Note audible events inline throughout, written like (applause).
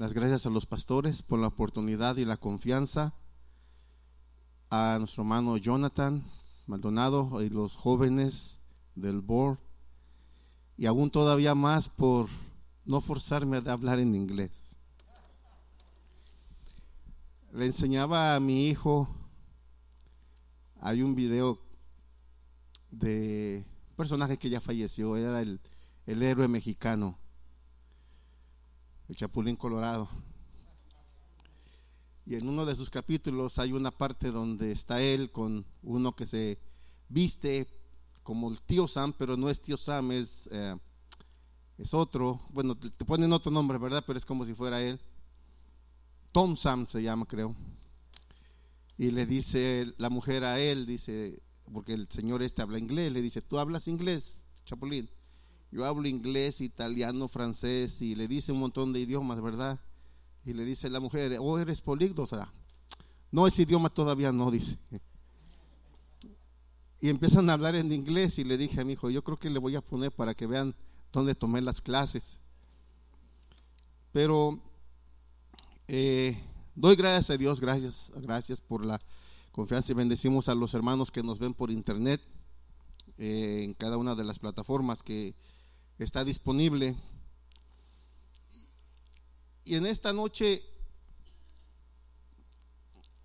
las gracias a los pastores por la oportunidad y la confianza, a nuestro hermano Jonathan Maldonado y los jóvenes del board, y aún todavía más por no forzarme a hablar en inglés. Le enseñaba a mi hijo, hay un video de personaje que ya falleció, era el, el héroe mexicano el Chapulín Colorado. Y en uno de sus capítulos hay una parte donde está él con uno que se viste como el tío Sam, pero no es tío Sam, es, eh, es otro. Bueno, te ponen otro nombre, ¿verdad? Pero es como si fuera él. Tom Sam se llama, creo. Y le dice la mujer a él, dice, porque el señor este habla inglés, le dice, ¿tú hablas inglés, Chapulín? Yo hablo inglés, italiano, francés y le dice un montón de idiomas, ¿verdad? Y le dice la mujer, oh, eres políglota. No, ese idioma todavía no, dice. Y empiezan a hablar en inglés y le dije a mi hijo, yo creo que le voy a poner para que vean dónde tomé las clases. Pero eh, doy gracias a Dios, gracias, gracias por la confianza y bendecimos a los hermanos que nos ven por internet eh, en cada una de las plataformas que está disponible. Y en esta noche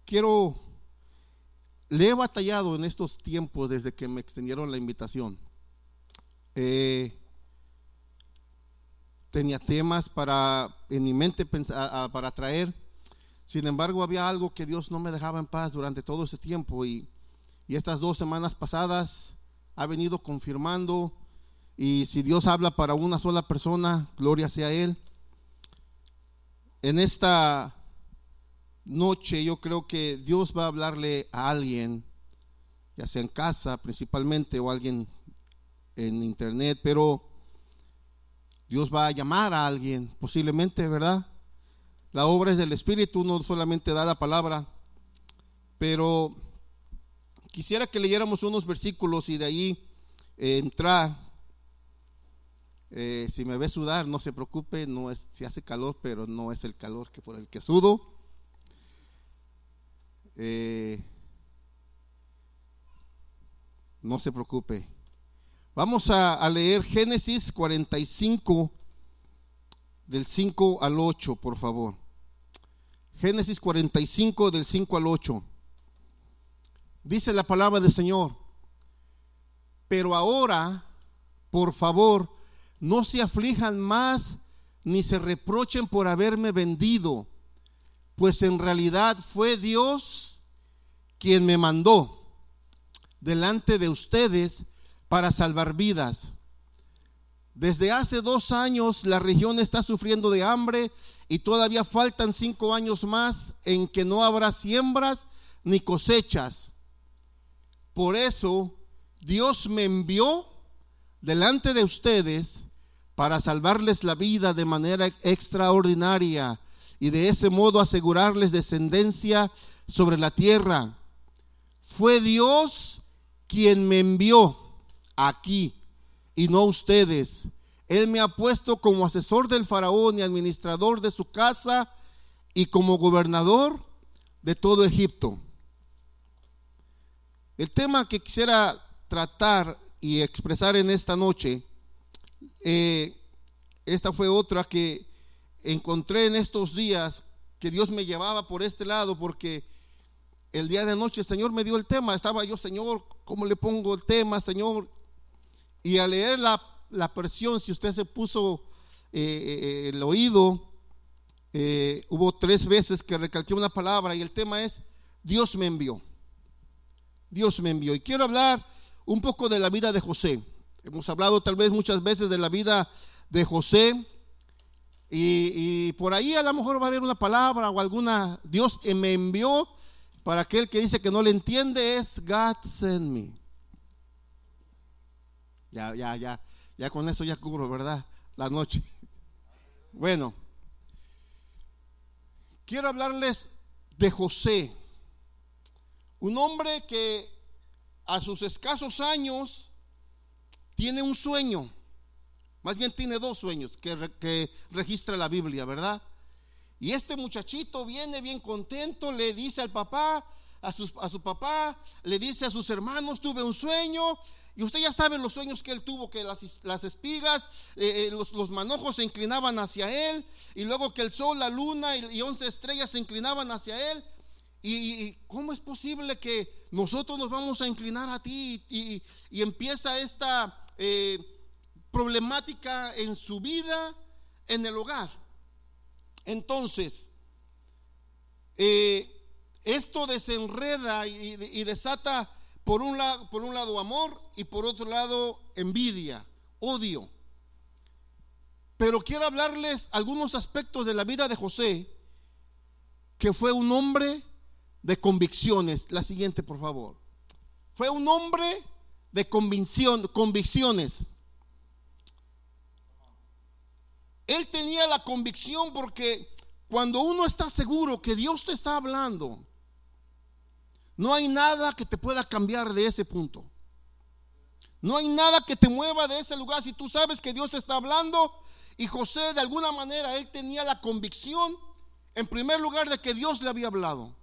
quiero, le he batallado en estos tiempos desde que me extendieron la invitación. Eh, tenía temas para en mi mente para traer. Sin embargo, había algo que Dios no me dejaba en paz durante todo ese tiempo y, y estas dos semanas pasadas ha venido confirmando y si Dios habla para una sola persona, gloria sea a Él. En esta noche yo creo que Dios va a hablarle a alguien, ya sea en casa principalmente o alguien en internet, pero Dios va a llamar a alguien, posiblemente, ¿verdad? La obra es del Espíritu, no solamente da la palabra, pero quisiera que leyéramos unos versículos y de ahí eh, entrar eh, si me ve sudar, no se preocupe, no es, si hace calor, pero no es el calor que por el que sudo. Eh, no se preocupe. Vamos a, a, leer Génesis 45, del 5 al 8, por favor. Génesis 45, del 5 al 8. Dice la palabra del Señor. Pero ahora, por favor, no se aflijan más ni se reprochen por haberme vendido, pues en realidad fue Dios quien me mandó delante de ustedes para salvar vidas. Desde hace dos años la región está sufriendo de hambre y todavía faltan cinco años más en que no habrá siembras ni cosechas. Por eso Dios me envió delante de ustedes para salvarles la vida de manera extraordinaria y de ese modo asegurarles descendencia sobre la tierra. Fue Dios quien me envió aquí y no ustedes. Él me ha puesto como asesor del faraón y administrador de su casa y como gobernador de todo Egipto. El tema que quisiera tratar y expresar en esta noche eh, esta fue otra que encontré en estos días que Dios me llevaba por este lado porque el día de noche el Señor me dio el tema. Estaba yo, Señor, ¿cómo le pongo el tema, Señor? Y al leer la, la presión, si usted se puso eh, eh, el oído, hubo tres veces que recalqué una palabra y el tema es, Dios me envió. Dios me envió. Y quiero hablar un poco de la vida de José. Hemos hablado tal vez muchas veces de la vida de José. Y, por ahí a lo mejor va a haber una palabra o alguna. Dios me envió para aquel que dice que no le entiende es God sent me. Ya, ya, ya. Ya con eso ya cubro, ¿verdad? La noche. (laughs) Bueno. Quiero hablarles de José. Un hombre que a sus escasos años tiene un sueño, más bien tiene dos sueños que, registra la Biblia, ¿verdad? Y este muchachito viene bien contento, le dice al papá, a, su papá, le dice a sus hermanos, tuve un sueño. Y usted ya sabe los sueños que él tuvo, que las, espigas, eh, eh, los, manojos se inclinaban hacia él, y luego que el sol, la luna y, once estrellas se inclinaban hacia él. Y, cómo es posible que nosotros nos vamos a inclinar a ti? Y, empieza esta eh, problemática en su vida, en el hogar. Entonces, esto desenreda y, desata por un, por un lado amor y por otro lado envidia, odio. Pero quiero hablarles algunos aspectos de la vida de José, que fue un hombre de convicciones. La siguiente, por favor. Fue un hombre de convicción, convicciones. Él tenía la convicción porque cuando uno está seguro que Dios te está hablando, no hay nada que te pueda cambiar de ese punto. No hay nada que te mueva de ese lugar si tú sabes que Dios te está hablando. Y José de alguna manera, él tenía la convicción, en primer lugar, de que Dios le había hablado.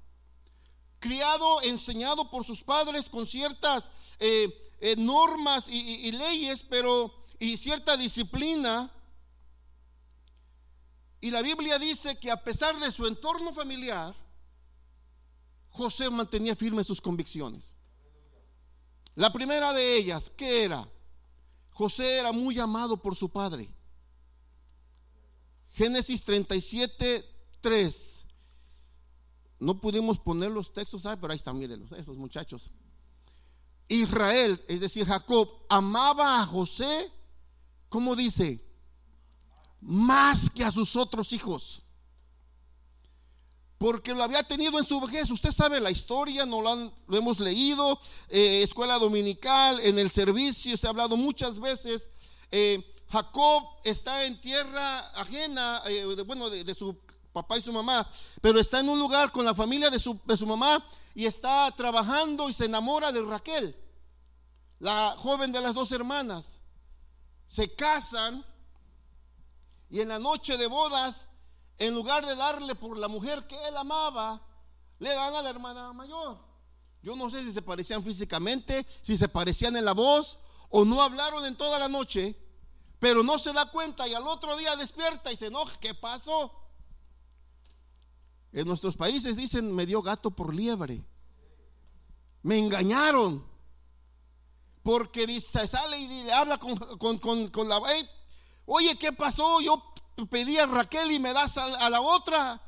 Criado, enseñado por sus padres con ciertas eh, eh, normas y, y leyes, pero y cierta disciplina. Y la Biblia dice que a pesar de su entorno familiar, José mantenía firmes sus convicciones. La primera de ellas, ¿qué era? José era muy amado por su padre. Génesis 37, 3. No pudimos poner los textos, pero ahí están, miren, esos muchachos. Israel, es decir, Jacob, amaba a José, ¿cómo dice? Más que a sus otros hijos porque lo había tenido en su vejez. Usted sabe la historia, no lo, hemos leído, eh, escuela dominical, en el servicio, se ha hablado muchas veces. Eh, Jacob está en tierra ajena, eh, bueno, de, su papá y su mamá, pero está en un lugar con la familia de su, de su mamá y está trabajando y se enamora de Raquel, la joven de las dos hermanas. Se casan y en la noche de bodas en lugar de darle por la mujer que él amaba, le dan a la hermana mayor. Yo no sé si se parecían físicamente, si se parecían en la voz o no hablaron en toda la noche, pero no se da cuenta y al otro día despierta y se enoja. ¿Qué pasó? En nuestros países dicen, me dio gato por liebre. Me engañaron. Porque dice, sale y le habla con, con, la... Oye, ¿qué pasó? Yo pedí a Raquel y me das a, la otra.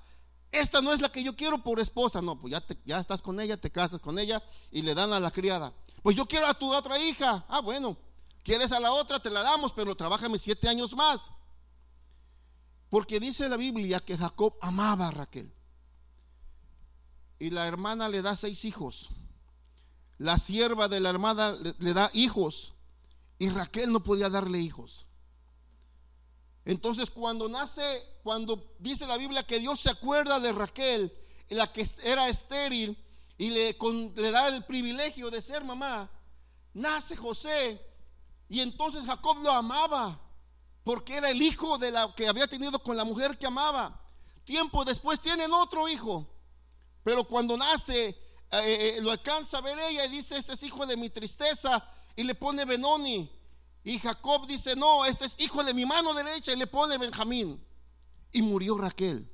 Esta no es la que yo quiero por esposa. No, pues ya, ya estás con ella, te casas con ella y le dan a la criada. Pues yo quiero a tu otra hija. Ah, bueno, quieres a la otra, te la damos, pero trabájame siete años más. Porque dice la Biblia que Jacob amaba a Raquel. Y la hermana le da seis hijos. La sierva de la hermana le da hijos. Y Raquel no podía darle hijos. Entonces cuando nace, cuando dice la Biblia que Dios se acuerda de Raquel, la que era estéril, y le, le da el privilegio de ser mamá, nace José, y entonces Jacob lo amaba, porque era el hijo de la que había tenido con la mujer que amaba. Tiempo después tienen otro hijo, pero cuando nace, eh, eh, lo alcanza a ver ella y dice, este es hijo de mi tristeza, y le pone Benoni. Y Jacob dice, no, este es hijo de mi mano derecha y le pone Benjamín. Y murió Raquel.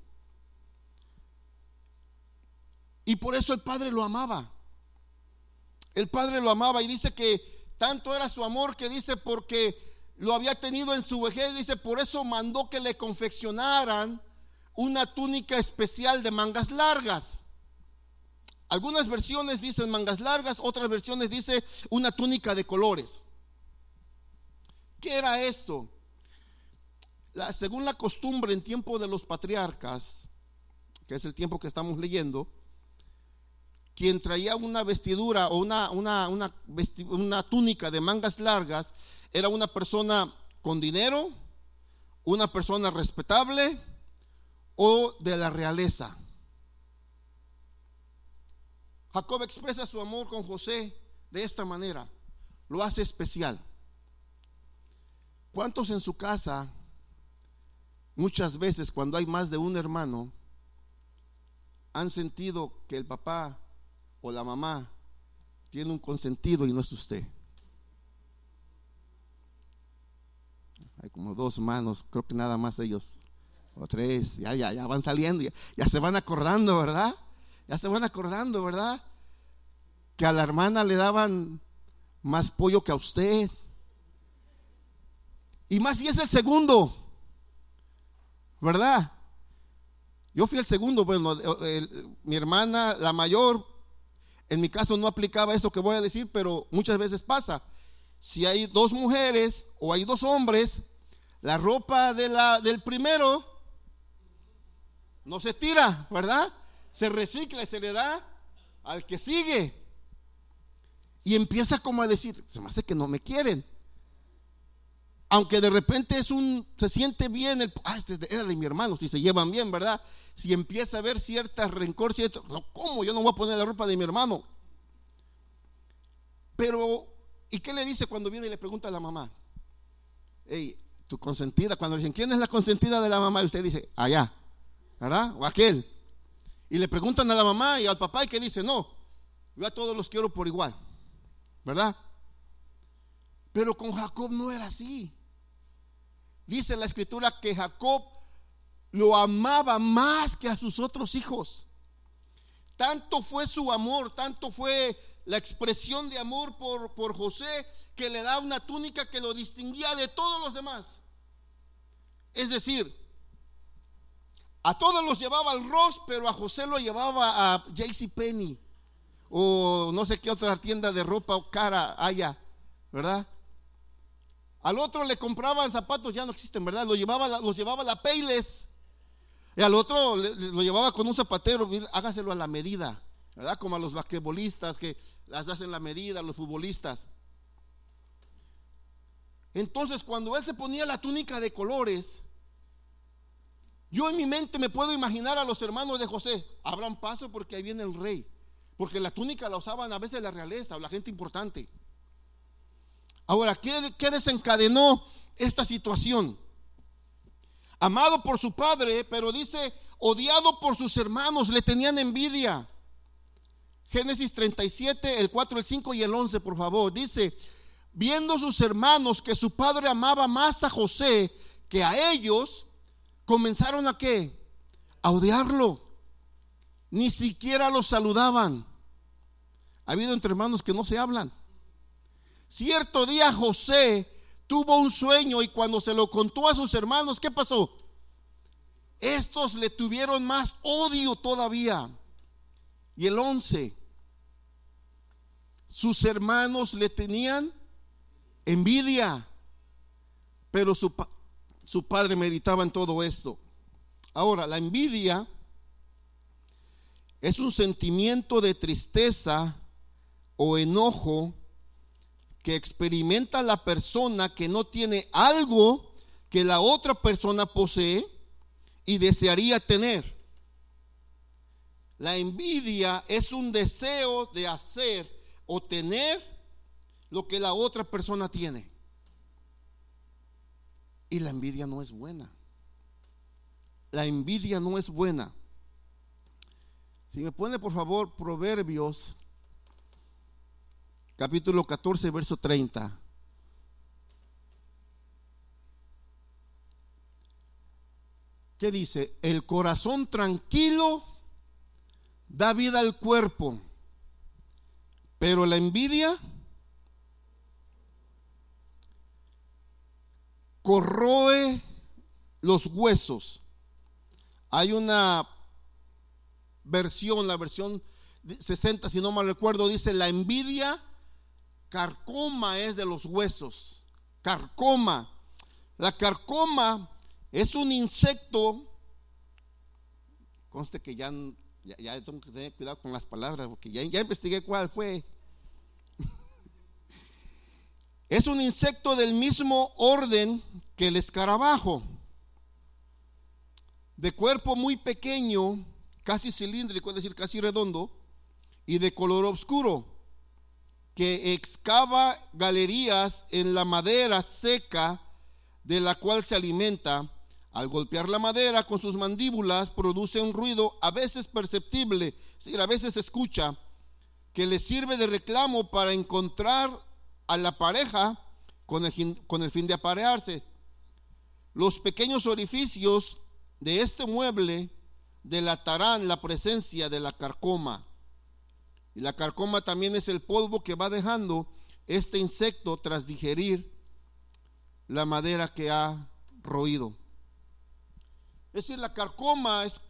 Y por eso el padre lo amaba. El padre lo amaba y dice que tanto era su amor que dice porque lo había tenido en su vejez, dice, por eso mandó que le confeccionaran una túnica especial de mangas largas. Algunas versiones dicen mangas largas, otras versiones dice una túnica de colores. ¿Qué era esto? según la costumbre en tiempo de los patriarcas, que es el tiempo que estamos leyendo, quien traía una vestidura o una, una, una túnica de mangas largas era una persona con dinero, una persona respetable o de la realeza. Jacob expresa su amor con José de esta manera, lo hace especial. ¿Cuántos en su casa, muchas veces cuando hay más de un hermano, han sentido que el papá o la mamá tiene un consentido y no es usted? Hay como dos manos, creo que nada más ellos, o tres, ya, ya, ya van saliendo, ya, ya se van acordando, ¿verdad? Ya se van acordando, ¿verdad? Que a la hermana le daban más pollo que a usted. Y más si es el segundo, ¿verdad? Yo fui el segundo, bueno, mi hermana, la mayor, en mi caso no aplicaba esto que voy a decir, pero muchas veces pasa. Si hay dos mujeres o hay dos hombres, la ropa del primero no se tira, ¿verdad? Se recicla y se le da al que sigue. Y empieza como a decir, se me hace que no me quieren. Aunque de repente es un, se siente bien, el, ah, este era de mi hermano, si se llevan bien, ¿verdad? Si empieza a haber cierta rencor, cierto, ¿cómo? Yo no voy a poner la ropa de mi hermano. Pero, ¿y qué le dice cuando viene y le pregunta a la mamá? Hey, tu consentida, cuando le dicen, ¿quién es la consentida de la mamá? Y usted dice, allá, ¿verdad? O aquel. Y le preguntan a la mamá y al papá y que dice, no, yo a todos los quiero por igual, ¿verdad? Pero con Jacob no era así. Dice la escritura que Jacob lo amaba más que a sus otros hijos. Tanto fue su amor, tanto fue la expresión de amor por, por José que le da una túnica que lo distinguía de todos los demás. Es decir, a todos los llevaba al Ross, pero a José lo llevaba a JC Penny o no sé qué otra tienda de ropa o cara haya, ¿verdad? Al otro le compraban zapatos, ya no existen, ¿verdad? Lo llevaba, los llevaba a la Payles. Y al otro lo llevaba con un zapatero, hágaselo a la medida, ¿verdad? Como a los basquetbolistas que las hacen la medida, los futbolistas. Entonces, cuando él se ponía la túnica de colores, yo en mi mente me puedo imaginar a los hermanos de José, abran paso porque ahí viene el rey. Porque la túnica la usaban a veces la realeza o la gente importante. Ahora, ¿qué, desencadenó esta situación? Amado por su padre, pero dice, odiado por sus hermanos, le tenían envidia. Génesis 37, el 4, el 5 y el 11, por favor. Dice, viendo sus hermanos que su padre amaba más a José que a ellos, comenzaron a qué? A odiarlo. Ni siquiera lo saludaban. Ha habido entre hermanos que no se hablan. Cierto día José tuvo un sueño y cuando se lo contó a sus hermanos, ¿qué pasó? Estos le tuvieron más odio todavía. Y el 11, sus hermanos le tenían envidia, pero su, su padre meditaba en todo esto. Ahora, la envidia es un sentimiento de tristeza o enojo que experimenta la persona que no tiene algo que la otra persona posee y desearía tener. La envidia es un deseo de hacer o tener lo que la otra persona tiene. Y la envidia no es buena. La envidia no es buena. Si me pone por favor Proverbios capítulo 14, verso 30. ¿Qué dice? El corazón tranquilo da vida al cuerpo, pero la envidia corroe los huesos. Hay una versión, la versión 60, si no mal recuerdo, dice, la envidia Carcoma es de los huesos. Carcoma. La carcoma es un insecto. Conste que ya, ya, tengo que tener cuidado con las palabras, porque ya, ya investigué cuál fue. Es un insecto del mismo orden que el escarabajo. De cuerpo muy pequeño, casi cilíndrico, es decir, casi redondo, y de color oscuro que excava galerías en la madera seca de la cual se alimenta, Al golpear la madera con sus mandíbulas produce un ruido a veces perceptible, si a veces se escucha, que le sirve de reclamo para encontrar a la pareja con el, fin de aparearse. Los pequeños orificios de este mueble delatarán la presencia de la carcoma. Y la carcoma también es el polvo que va dejando este insecto tras digerir la madera que ha roído. Es decir, la carcoma es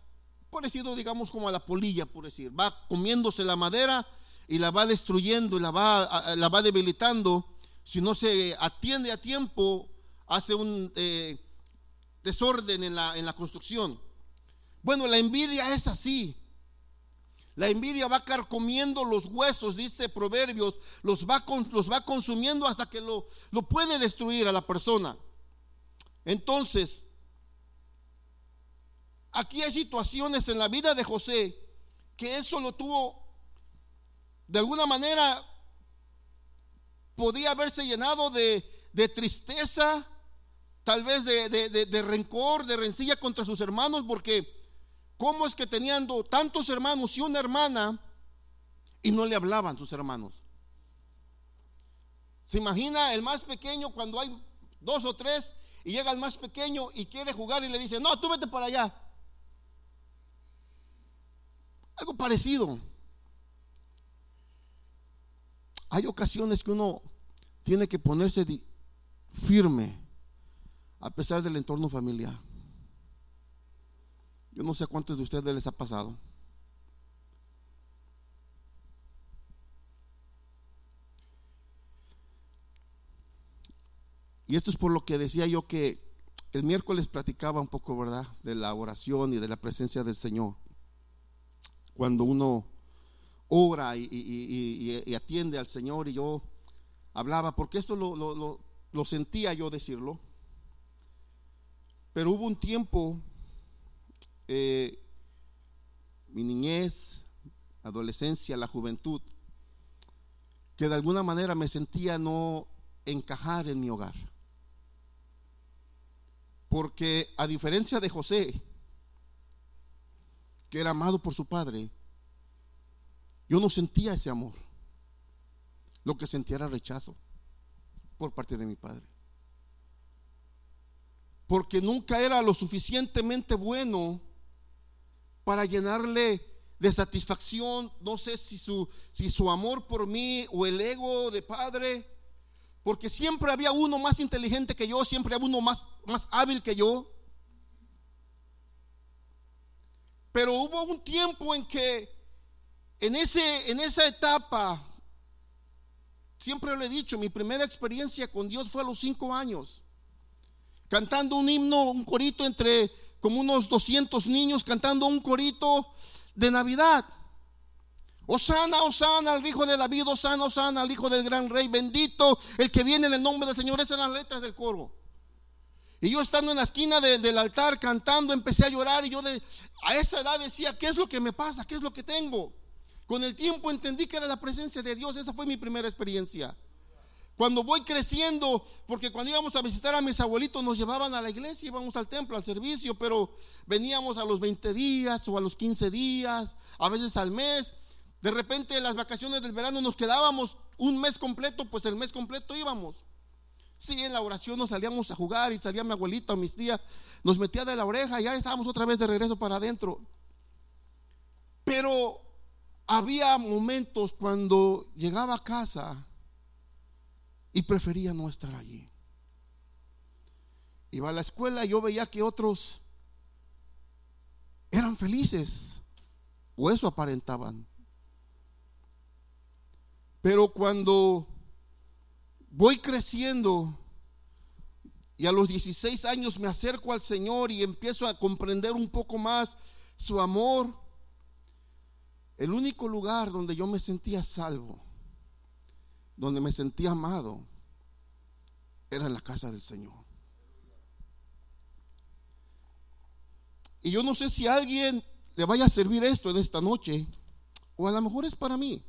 parecido, digamos, como a la polilla, por decir. Va comiéndose la madera y la va destruyendo y la va, la va debilitando. Si no se atiende a tiempo, hace un eh, desorden en la, en la construcción. Bueno, la envidia es así. La envidia va carcomiendo los huesos, dice Proverbios, los va, los va consumiendo hasta que lo, lo puede destruir a la persona. Entonces, aquí hay situaciones en la vida de José que eso lo tuvo, de alguna manera, podía haberse llenado de, tristeza, tal vez de, rencor, de rencilla contra sus hermanos, porque ¿cómo es que teniendo tantos hermanos y una hermana y no le hablaban sus hermanos? ¿Se imagina el más pequeño cuando hay dos o tres y llega el más pequeño y quiere jugar y le dice, no, tú vete para allá? Algo parecido. Hay ocasiones que uno tiene que ponerse firme a pesar del entorno familiar. Yo no sé cuántos de ustedes les ha pasado. Y esto es por lo que decía yo que el miércoles platicaba un poco, ¿verdad?, de la oración y de la presencia del Señor. Cuando uno ora y, atiende al Señor y yo hablaba, porque esto lo sentía yo decirlo, pero hubo un tiempo, eh, mi niñez, adolescencia, la juventud, que de alguna manera me sentía no encajar en mi hogar. Porque a diferencia de José, que era amado por su padre, yo no sentía ese amor. Lo que sentía era rechazo por parte de mi padre porque nunca era lo suficientemente bueno para llenarle de satisfacción, no sé si su, si su amor por mí o el ego de padre, porque siempre había uno más inteligente que yo, siempre había uno más, más hábil que yo. Pero hubo un tiempo en que en, ese, en esa etapa, siempre lo he dicho, mi primera experiencia con Dios fue a los cinco años cantando un himno, un corito entre como unos 200 niños cantando un corito de Navidad. Osana, Osana al hijo de David, Osana, Osana al hijo del gran rey, bendito el que viene en el nombre del Señor. Esas eran las letras del coro. Y yo estando en la esquina del altar cantando, empecé a llorar y yo a esa edad decía, ¿qué es lo que me pasa? ¿Qué es lo que tengo? Con el tiempo entendí que era la presencia de Dios. Esa fue mi primera experiencia. Cuando voy creciendo, porque cuando íbamos a visitar a mis abuelitos nos llevaban a la iglesia, íbamos al templo, al servicio, pero veníamos a los 20 días o a los 15 días, a veces al mes. De repente en las vacaciones del verano nos quedábamos un mes completo, pues el mes completo íbamos. Sí, en la oración nos salíamos a jugar y salía mi abuelito, mis tías, nos metía de la oreja y ya estábamos otra vez de regreso para adentro. Pero había momentos cuando llegaba a casa y prefería no estar allí. Iba a la escuela y yo veía que otros eran felices, o eso aparentaban. Pero cuando voy creciendo y a los 16 años me acerco al Señor y empiezo a comprender un poco más su amor, el único lugar donde yo me sentía salvo donde me sentía amado, era en la casa del Señor. Y yo no sé si a alguien le vaya a servir esto en esta noche, o a lo mejor es para mí.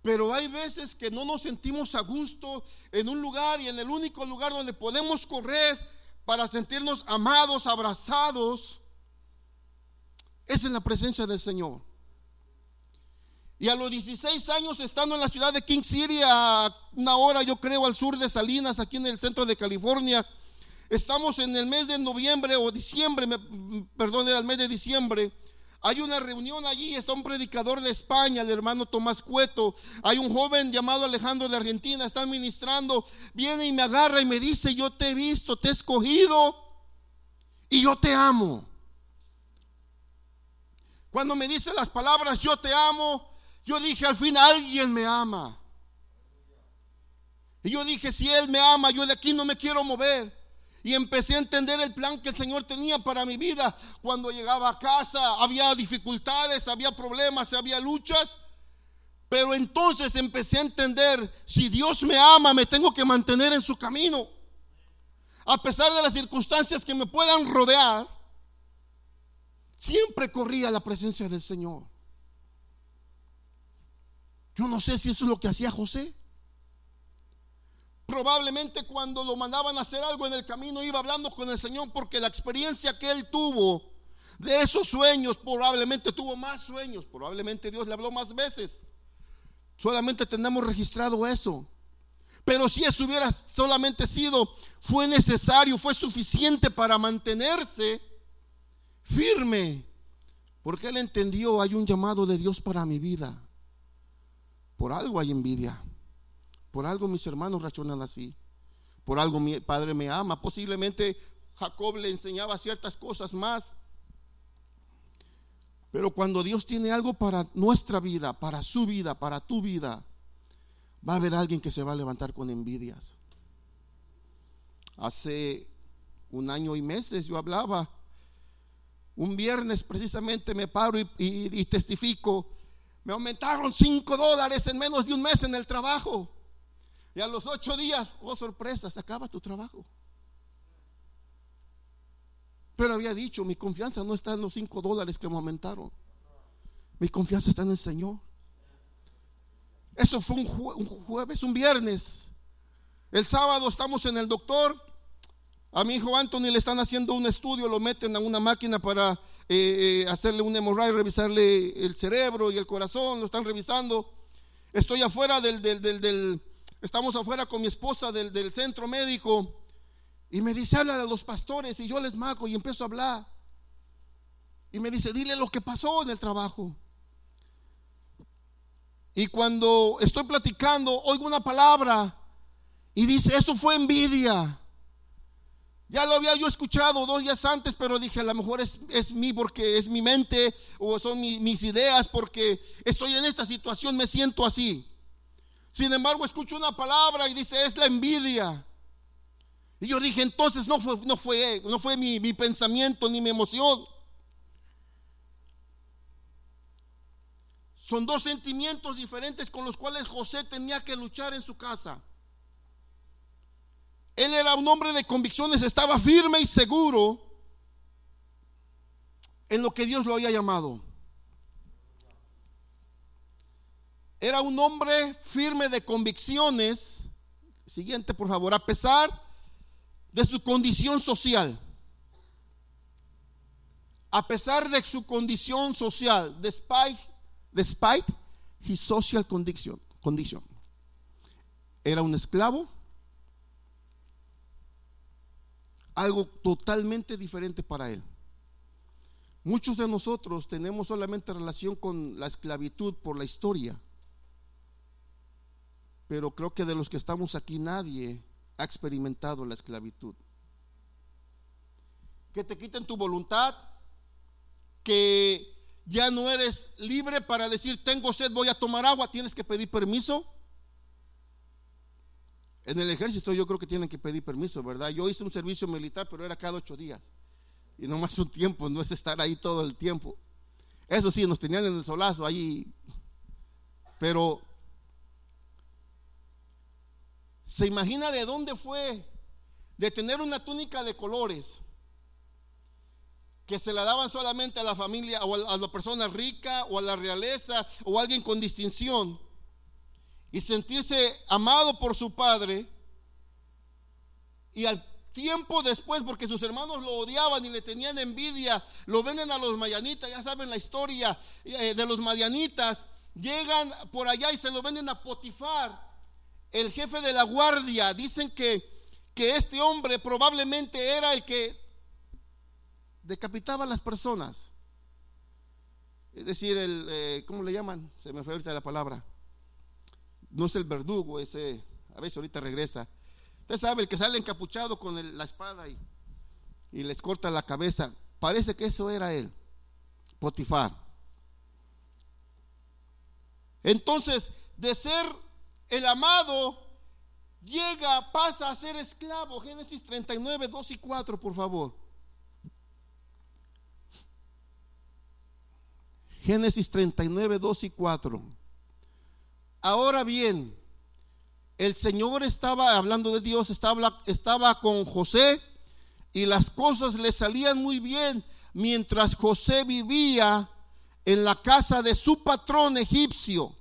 Pero hay veces que no nos sentimos a gusto en un lugar y en el único lugar donde podemos correr para sentirnos amados, abrazados, es en la presencia del Señor. Y a los 16 años, estando en la ciudad de King City, a una hora yo creo al sur de Salinas, aquí en el centro de California, estamos en el mes de noviembre o diciembre, perdón, era el mes de diciembre, hay una reunión allí, está un predicador de España, el hermano Tomás Cueto. Hay un joven llamado Alejandro de Argentina, está ministrando. Viene y me agarra y me dice, yo te he visto, te he escogido y yo te amo. Cuando me dice las palabras, yo te amo, yo dije, al fin alguien me ama. Y yo dije, si Él me ama, yo de aquí no me quiero mover. Y empecé a entender el plan que el Señor tenía para mi vida. Cuando llegaba a casa había dificultades, había problemas, había luchas. Pero entonces empecé a entender, si Dios me ama, me tengo que mantener en su camino. A pesar de las circunstancias que me puedan rodear, siempre corría la presencia del Señor. Yo no sé si eso es lo que hacía José. Probablemente cuando lo mandaban a hacer algo en el camino iba hablando con el Señor porque la experiencia que él tuvo de esos sueños, probablemente tuvo más sueños, probablemente Dios le habló más veces. Solamente tenemos registrado eso. Pero si eso hubiera solamente sido, fue necesario, fue suficiente para mantenerse firme. Porque él entendió, hay un llamado de Dios para mi vida. Por algo hay envidia. Por algo mis hermanos razonan así. Por algo mi padre me ama. Posiblemente Jacob le enseñaba ciertas cosas más. Pero cuando Dios tiene algo para nuestra vida, para su vida, para tu vida, va a haber alguien que se va a levantar con envidias. Hace un año y meses yo hablaba. Un viernes precisamente me paro y, testifico. Me aumentaron cinco dólares en menos de un mes en el trabajo. Y a los ocho días, oh sorpresa, se acaba tu trabajo. Pero había dicho, mi confianza no está en los cinco dólares que me aumentaron. Mi confianza está en el Señor. Eso fue un, jueves, un viernes. El sábado estamos en el doctor. A mi hijo Anthony le están haciendo un estudio, lo meten a una máquina para eh, eh, hacerle un hemorragia, revisarle el cerebro y el corazón, lo están revisando. Estoy afuera del, del Estamos afuera con mi esposa del, centro médico y me dice, habla a los pastores y yo les marco y empiezo a hablar. Y me dice, dile lo que pasó en el trabajo. Y cuando estoy platicando, oigo una palabra y dice, eso fue envidia. Ya lo había yo escuchado dos días antes, pero dije, a lo mejor es, es mí porque es mi mente o son mis ideas porque estoy en esta situación, me siento así. Sin embargo, escucho una palabra y dice, es la envidia. Y yo dije, entonces no fue, no fue, no fue mi, mi pensamiento ni mi emoción. Son dos sentimientos diferentes con los cuales José tenía que luchar en su casa. Él era un hombre de convicciones, estaba firme y seguro en lo que Dios lo había llamado. Era un hombre firme de convicciones. Siguiente, por favor. A pesar de su condición social. A pesar de su condición social. Despite, despite his social condition. Era un esclavo. Algo totalmente diferente para él. Muchos de nosotros tenemos solamente relación con la esclavitud por la historia pero creo que de los que estamos aquí nadie ha experimentado la esclavitud. Que te quiten tu voluntad, que ya no eres libre para decir, tengo sed, voy a tomar agua, tienes que pedir permiso. En el ejército yo creo que tienen que pedir permiso, ¿verdad? Yo hice un servicio militar, pero era cada ocho días. Y no más un tiempo, no es estar ahí todo el tiempo. Eso sí, nos tenían en el solazo ahí. Pero ¿Se imagina de dónde fue? De tener una túnica de colores que se la daban solamente a la familia o a la persona rica o a la realeza o a alguien con distinción. Y sentirse amado por su padre. Y al tiempo después, porque sus hermanos lo odiaban y le tenían envidia, lo venden a los mayanitas, ya saben la historia eh, de los mayanitas, llegan por allá y se lo venden a Potifar, el jefe de la guardia. Dicen que, que este hombre probablemente era el que decapitaba a las personas. Es decir, el, eh, ¿cómo le llaman? Se me fue ahorita la palabra. No es el verdugo, ese, a veces ahorita regresa. Usted sabe, el que sale encapuchado con la espada y, y les corta la cabeza. Parece que eso era él, Potifar. Entonces, de ser el amado, llega, pasa a ser esclavo. Génesis 39, 2 y 4, por favor. Génesis 39, 2 y 4. Ahora bien, el Señor estaba hablando de Dios, estaba, estaba con José y las cosas le salían muy bien mientras José vivía en la casa de su patrón egipcio.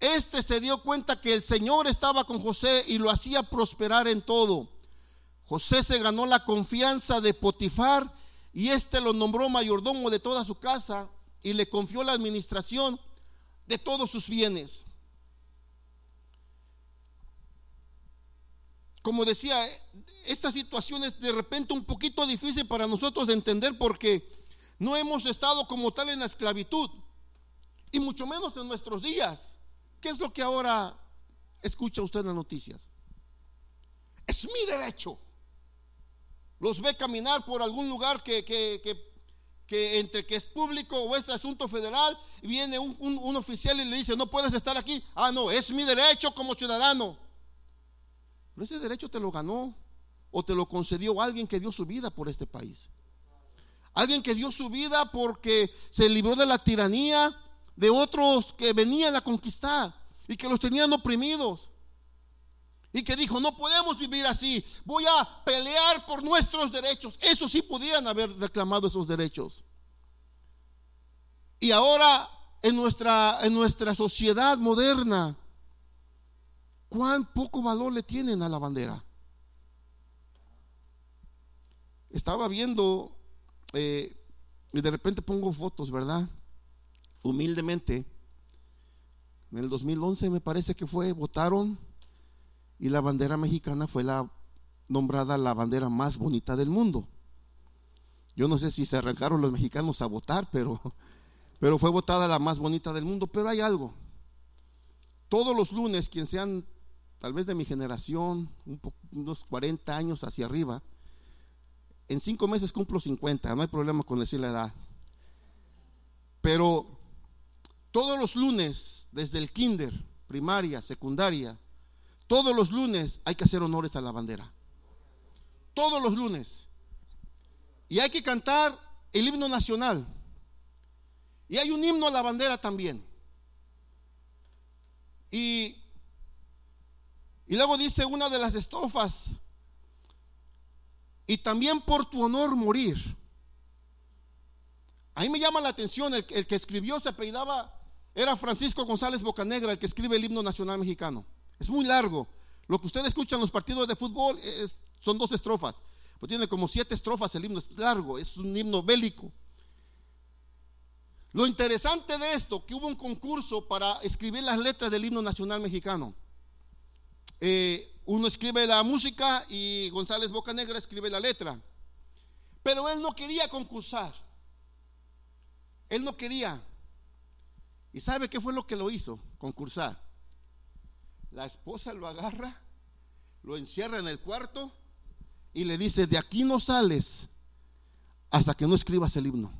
Este se dio cuenta que el Señor estaba con José y lo hacía prosperar en todo. José se ganó la confianza de Potifar y éste lo nombró mayordomo de toda su casa y le confió la administración de todos sus bienes. Como decía, esta situación es de repente un poquito difícil para nosotros de entender porque no hemos estado como tal en la esclavitud y mucho menos en nuestros días. ¿Qué es lo que ahora escucha usted en las noticias? Es mi derecho los ve caminar por algún lugar que, entre que es público o es asunto federal, viene un, oficial y le dice, no puedes estar aquí. Ah, no, es mi derecho como ciudadano. Pero ese derecho te lo ganó o te lo concedió alguien que dio su vida por este país. Alguien que dio su vida porque se libró de la tiranía de otros que venían a conquistar y que los tenían oprimidos y que dijo, no podemos vivir así, voy a pelear por nuestros derechos. Eso sí podían haber reclamado esos derechos. Y ahora en nuestra, en nuestra sociedad moderna, ¿cuán poco valor le tienen a la bandera? Estaba viendo, eh, y de repente pongo fotos, ¿verdad? Humildemente, en el 2011 me parece que fue, votaron y la bandera mexicana fue la nombrada la bandera más bonita del mundo. Yo no sé si se arrancaron los mexicanos a votar, pero, (laughs) pero fue votada la más bonita del mundo. Pero hay algo. Todos los lunes, quien sean tal vez de mi generación, unos 40 años hacia arriba, en cinco meses cumplo 50, no hay problema con decir la edad. Pero todos los lunes, desde el kinder, primaria, secundaria, todos los lunes hay que hacer honores a la bandera. Todos los lunes. Y hay que cantar el himno nacional. Y hay un himno a la bandera también. Y, y luego dice una de las estrofas, y también por tu honor morir. Ahí me llama la atención, el, el que escribió se apellidaba, era Francisco González Bocanegra, el que escribe el himno nacional mexicano. Es muy largo. Lo que usted escucha en los partidos de fútbol son dos estrofas. Tiene como siete estrofas, el himno es largo, es un himno bélico. Lo interesante de esto, que hubo un concurso para escribir las letras del himno nacional mexicano. Eh, uno escribe la música y González Bocanegra escribe la letra. Pero él no quería concursar. Él no quería. ¿Y sabe qué fue lo que lo hizo? Concursar. La esposa lo agarra, lo encierra en el cuarto y le dice, de aquí no sales hasta que no escribas el himno.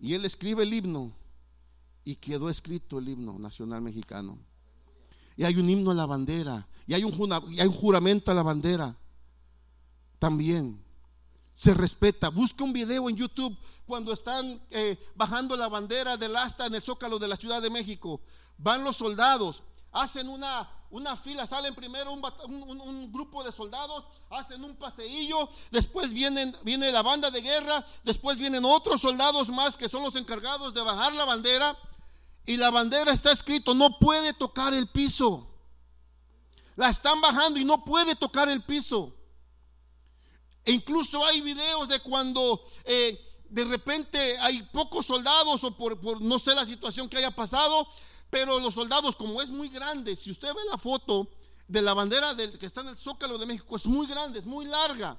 Y él escribe el himno y quedó escrito el himno nacional mexicano. Y hay un himno a la bandera, y hay un, hay un juramento a la bandera también. Se respeta. Busca un video en YouTube cuando están eh, bajando la bandera del asta en el zócalo de la Ciudad de México van los soldados, hacen una, una fila, salen primero un, grupo de soldados, hacen un paseillo, después vienen, viene la banda de guerra, después vienen otros soldados más que son los encargados de bajar la bandera y la bandera está escrito, no puede tocar el piso. La están bajando y no puede tocar el piso. E incluso hay videos de cuando eh, de repente hay pocos soldados o por, no sé la situación que haya pasado, pero los soldados como es muy grande, si usted ve la foto de la bandera del, que está en el Zócalo de México, es muy grande, es muy larga.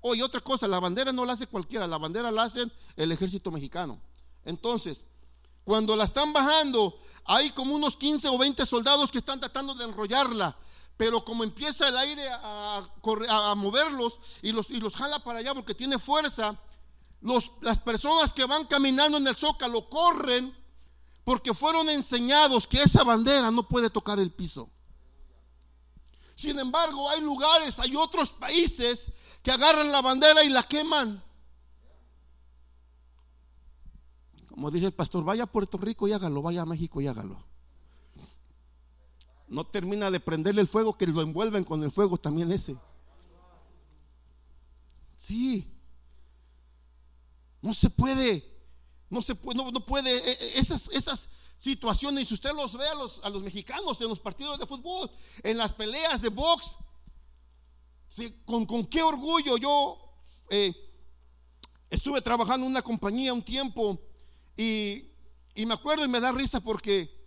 Oye, otra cosa, la bandera no la hace cualquiera, la bandera la hace el ejército mexicano. Entonces, cuando la están bajando, hay como unos 15 o 20 soldados que están tratando de enrollarla. Pero como empieza el aire a, moverlos y los, jala para allá porque tiene fuerza, las personas que van caminando en el zócalo corren porque fueron enseñados que esa bandera no puede tocar el piso. Sin embargo, hay lugares, hay otros países que agarran la bandera y la queman. Como dice el pastor, vaya a Puerto Rico y hágalo, vaya a México y hágalo. No termina de prenderle el fuego, que lo envuelven con el fuego también ese. Sí. No se puede. No se puede, no, puede. E, e, esas, esas situaciones, si usted los ve a los, a los mexicanos en los partidos de fútbol, en las peleas de box, con, con, qué orgullo yo eh, estuve trabajando en una compañía un tiempo y, me acuerdo y me da risa porque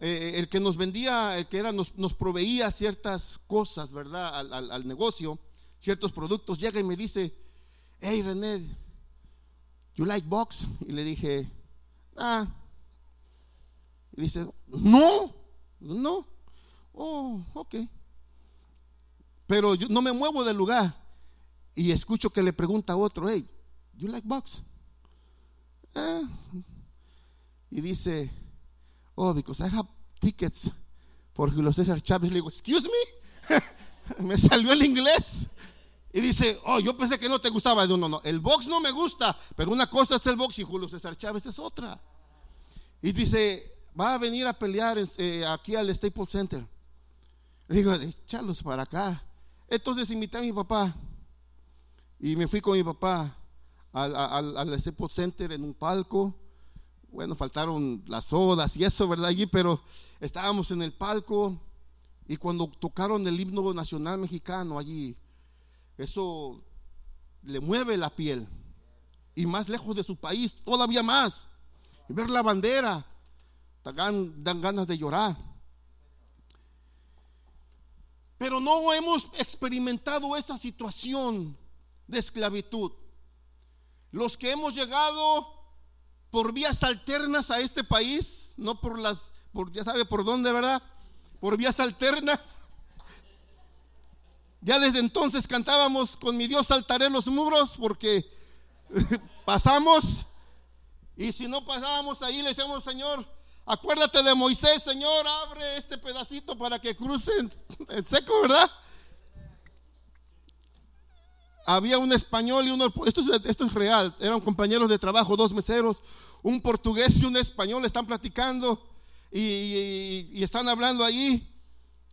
eh, el que nos vendía, el que era, nos, proveía ciertas cosas, ¿verdad? Al, negocio, ciertos productos, llega y me dice, hey René, you like box? Y le dije, ah. Y dice, no, no, oh, ok. Pero yo no me muevo del lugar y escucho que le pregunta a otro, hey, you like box? Eh. Y dice, oh, because I have tickets for Julio César Chávez. Le digo, excuse me, (laughs) me salió el inglés. Y dice, oh, yo pensé que no te gustaba. No, no, no, el box no me gusta, pero una cosa es el box y Julio César Chávez es otra. Y dice, va a venir a pelear eh, aquí al Staples Center. Le digo, échalos para acá. Entonces invité a mi papá y me fui con mi papá al, al, al Staples Center en un palco. Bueno, faltaron las sodas y eso, ¿verdad? Allí, pero estábamos en el palco y cuando tocaron el himno nacional mexicano allí, eso le mueve la piel. Y más lejos de su país, todavía más. Y ver la bandera, dan, dan ganas de llorar. Pero no hemos experimentado esa situación de esclavitud. Los que hemos llegado por vías alternas a este país, no por las, por, ya sabe por dónde, ¿verdad? Por vías alternas. Ya desde entonces cantábamos con mi Dios saltaré los muros porque (laughs) pasamos y si no pasábamos ahí le decíamos, Señor, acuérdate de Moisés, Señor, abre este pedacito para que crucen en seco, ¿verdad? Había un español y uno, esto es, esto es real, eran compañeros de trabajo, dos meseros, un portugués y un español están platicando y, están hablando allí.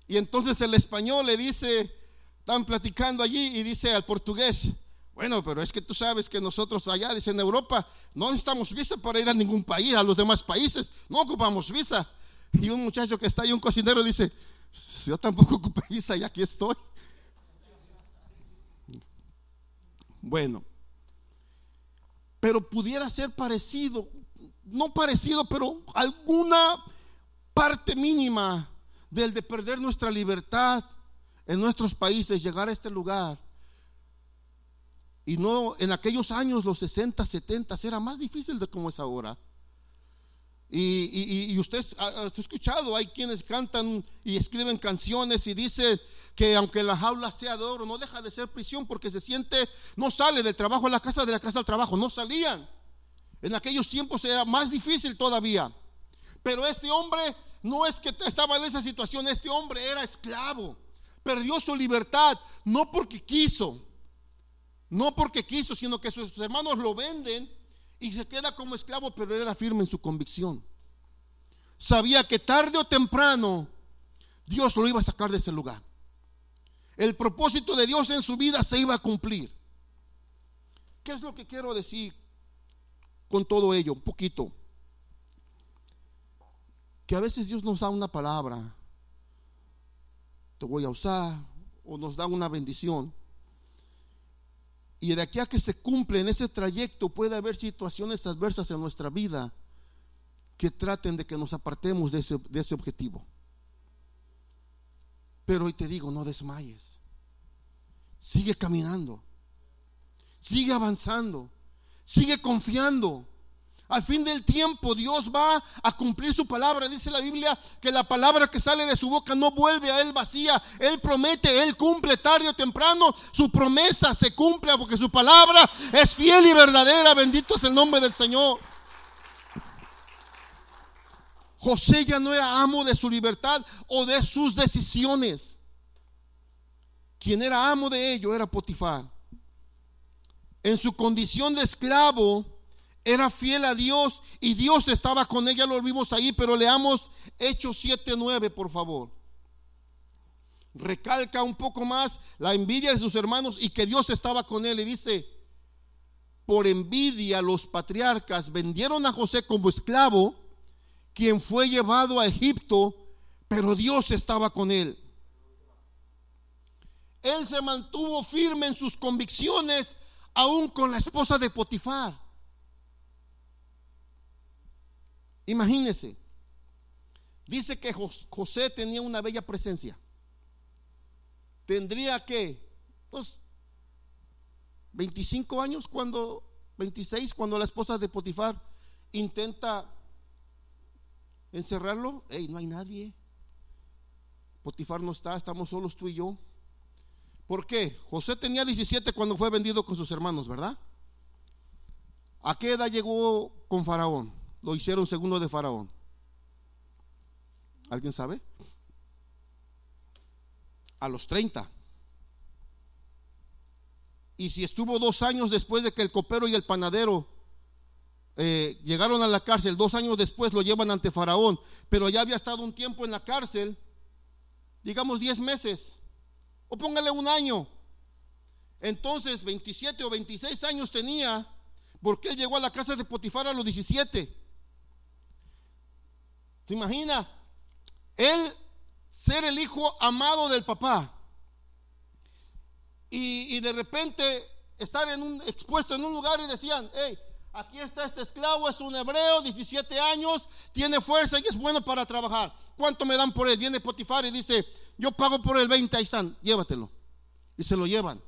Y entonces el español le dice, están platicando allí y dice al portugués, bueno, pero es que tú sabes que nosotros allá, dice en Europa, no necesitamos visa para ir a ningún país, a los demás países, no ocupamos visa. Y un muchacho que está ahí, un cocinero, dice, yo tampoco ocupé visa y aquí estoy. Bueno, pero pudiera ser parecido, no parecido, pero alguna parte mínima del de perder nuestra libertad en nuestros países, llegar a este lugar. Y no en aquellos años, los 60, 70, era más difícil de como es ahora. Y, usted ha, escuchado, hay quienes cantan y escriben canciones y dicen que aunque la jaula sea de oro, no deja de ser prisión porque se siente, no sale del trabajo a la casa, de la casa al trabajo, no salían. En aquellos tiempos era más difícil todavía. Pero este hombre no es que estaba en esa situación, este hombre era esclavo, perdió su libertad, no porque quiso, no porque quiso, sino que sus hermanos lo venden y se queda como esclavo, pero era firme en su convicción. Sabía que tarde o temprano Dios lo iba a sacar de ese lugar. El propósito de Dios en su vida se iba a cumplir. ¿Qué es lo que quiero decir con todo ello? Un poquito. que a veces Dios nos da una palabra, te voy a usar, o nos da una bendición. Y de aquí a que se cumple en ese trayecto puede haber situaciones adversas en nuestra vida que traten de que nos apartemos de ese, de ese objetivo. Pero hoy te digo, no desmayes. Sigue caminando. Sigue avanzando. Sigue confiando. Al fin del tiempo Dios va a cumplir su palabra. Dice la Biblia que la palabra que sale de su boca no vuelve a él vacía. Él promete, él cumple tarde o temprano. Su promesa se cumple porque su palabra es fiel y verdadera. Bendito es el nombre del Señor. José ya no era amo de su libertad o de sus decisiones. Quien era amo de ello era Potifar. En su condición de esclavo, era fiel a Dios y Dios estaba con ella, lo vimos ahí, pero leamos Hechos 7:9, por favor. Recalca un poco más la envidia de sus hermanos y que Dios estaba con él y dice, por envidia los patriarcas vendieron a José como esclavo, quien fue llevado a Egipto, pero Dios estaba con él. Él se mantuvo firme en sus convicciones, aún con la esposa de Potifar. Imagínese, dice que José tenía una bella presencia. Tendría que, pues, 25 años cuando, 26, cuando la esposa de Potifar intenta encerrarlo. Hey, no hay nadie. Potifar no está, estamos solos tú y yo. ¿Por qué? José tenía 17 cuando fue vendido con sus hermanos, ¿verdad? ¿A qué edad llegó con Faraón? Lo hicieron segundo de Faraón? ¿Alguien sabe? A los 30. Y si estuvo dos años después de que el copero y el panadero eh, llegaron a la cárcel, dos años después lo llevan ante Faraón, pero ya había estado un tiempo en la cárcel, digamos 10 meses, o póngale un año. Entonces, 27 o 26 años tenía, porque él llegó a la casa de Potifar a los 17. ¿Se imagina? Él ser el hijo amado del papá. Y, de repente estar en un, expuesto en un lugar y decían, hey, aquí está este esclavo, es un hebreo, 17 años, tiene fuerza y es bueno para trabajar. ¿Cuánto me dan por él? Viene Potifar y dice, yo pago por el 20, ahí están, llévatelo. Y se lo llevan.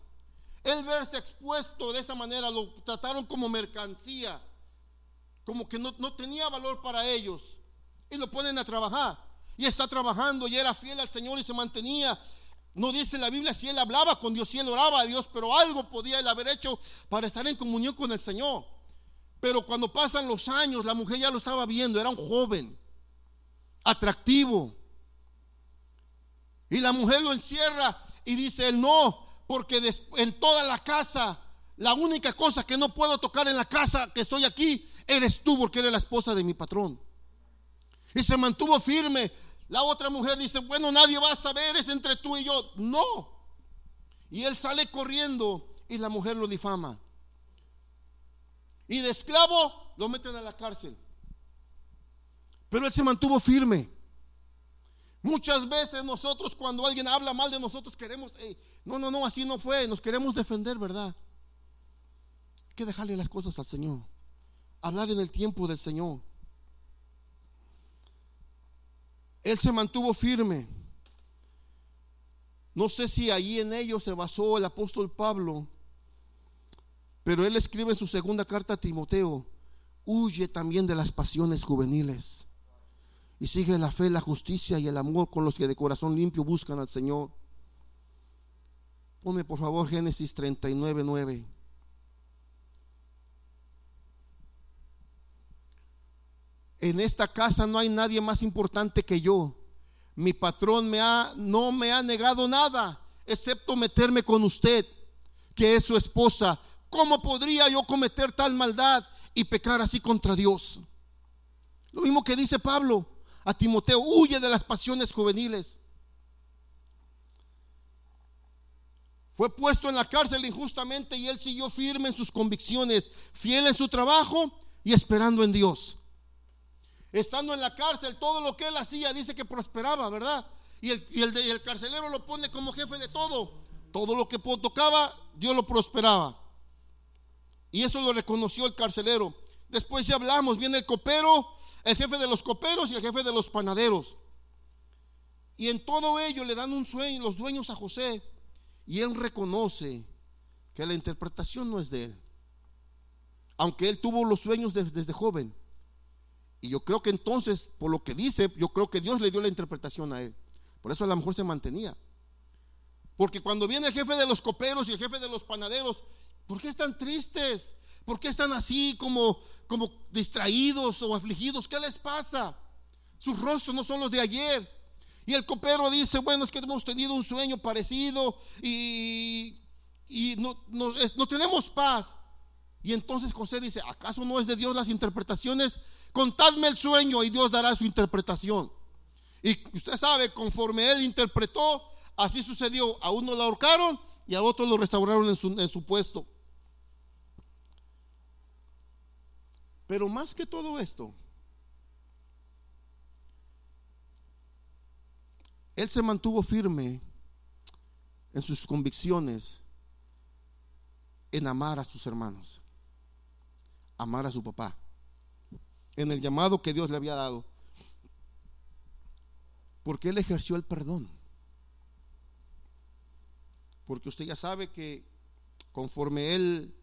Él verse expuesto de esa manera, lo trataron como mercancía, como que no tenía valor para ellos y lo ponen a trabajar. Y está trabajando y era fiel al Señor y se mantenía. No dice la Biblia si él hablaba con Dios, si él oraba a Dios, pero algo podía él haber hecho para estar en comunión con el Señor. Pero cuando pasan los años, la mujer ya lo estaba viendo, era un joven, atractivo. Y la mujer lo encierra y dice, él no, porque en toda la casa, la única cosa que no puedo tocar en la casa que estoy aquí, eres tú, porque eres la esposa de mi patrón. Y se mantuvo firme. La otra mujer dice, bueno, nadie va a saber, es entre tú y yo. No. Y él sale corriendo y la mujer lo difama. Y de esclavo lo meten a la cárcel. Pero él se mantuvo firme. Muchas veces nosotros cuando alguien habla mal de nosotros queremos, no, no, no, así no fue, nos queremos defender, ¿verdad? Hay que dejarle las cosas al Señor. Hablar en el tiempo del Señor. Él se mantuvo firme. No sé si allí en ello se basó el apóstol Pablo, pero él escribe en su segunda carta a Timoteo, huye también de las pasiones juveniles y sigue la fe, la justicia y el amor con los que de corazón limpio buscan al Señor. Pone por favor Génesis 39, 9. En esta casa no hay nadie más importante que yo. Mi patrón me ha, no me ha negado nada, excepto meterme con usted, que es su esposa. ¿Cómo podría yo cometer tal maldad y pecar así contra Dios? Lo mismo que dice Pablo a Timoteo, huye de las pasiones juveniles. Fue puesto en la cárcel injustamente y él siguió firme en sus convicciones, fiel en su trabajo y esperando en Dios. Estando en la cárcel, todo lo que él hacía dice que prosperaba, ¿verdad? Y el, y el carcelero lo pone como jefe de todo. Todo lo que tocaba, Dios lo prosperaba. Y eso lo reconoció el carcelero. Después ya hablamos, viene el copero, el jefe de los coperos y el jefe de los panaderos. Y en todo ello le dan un sueño, los dueños a José. Y él reconoce que la interpretación no es de él. Aunque él tuvo los sueños desde, joven. Y yo creo que entonces, por lo que dice, yo creo que Dios le dio la interpretación a él. Por eso a lo mejor se mantenía. Porque cuando viene el jefe de los coperos y el jefe de los panaderos, ¿por qué están tristes? ¿Por qué están así como, como distraídos o afligidos? ¿Qué les pasa? Sus rostros no son los de ayer. Y el copero dice, bueno, es que hemos tenido un sueño parecido y, no, no, tenemos paz. Y entonces José dice, ¿acaso no es de Dios las interpretaciones? Contadme el sueño y Dios dará su interpretación. Y usted sabe, conforme él interpretó, así sucedió. A uno lo ahorcaron y a otro lo restauraron en su, en su puesto. Pero más que todo esto, Él se mantuvo firme en sus convicciones en amar a sus hermanos, amar a su papá, en el llamado que Dios le había dado, porque él ejerció el perdón. Porque usted ya sabe que conforme él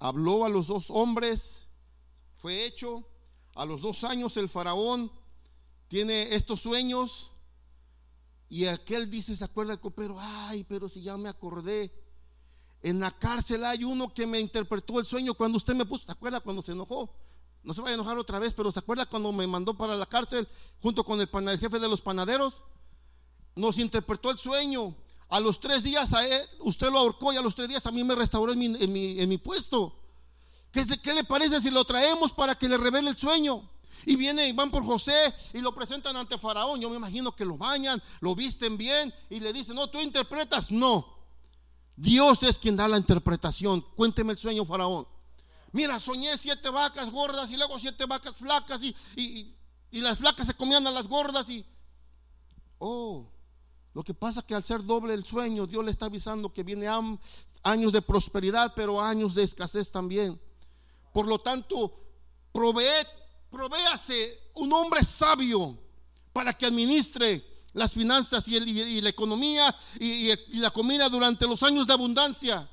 habló a los dos hombres, fue hecho, a los dos años el faraón tiene estos sueños, y aquel dice, ¿se acuerda el copero? Ay, pero si ya me acordé. En la cárcel hay uno que me interpretó el sueño cuando usted me puso, ¿se acuerda cuando se enojó? No se vaya a enojar otra vez, pero ¿se acuerda cuando me mandó para la cárcel junto con el, jefe de los panaderos? Nos interpretó el sueño. A los tres días a él, usted lo ahorcó y a los tres días a mí me restauró en mi, puesto. ¿Qué, ¿Qué le parece si lo traemos para que le revele el sueño? Y vienen, van por José y lo presentan ante Faraón. Yo me imagino que lo bañan, lo visten bien y le dicen, no, tú interpretas. No, Dios es quien da la interpretación. Cuénteme el sueño, Faraón. Mira, soñé siete vacas gordas y luego siete vacas flacas y, y, las flacas se comían a las gordas y... Oh, lo que pasa es que al ser doble el sueño, Dios le está avisando que viene años de prosperidad, pero años de escasez también. Por lo tanto, provee provéase un hombre sabio para que administre las finanzas y, la economía y, la comida durante los años de abundancia.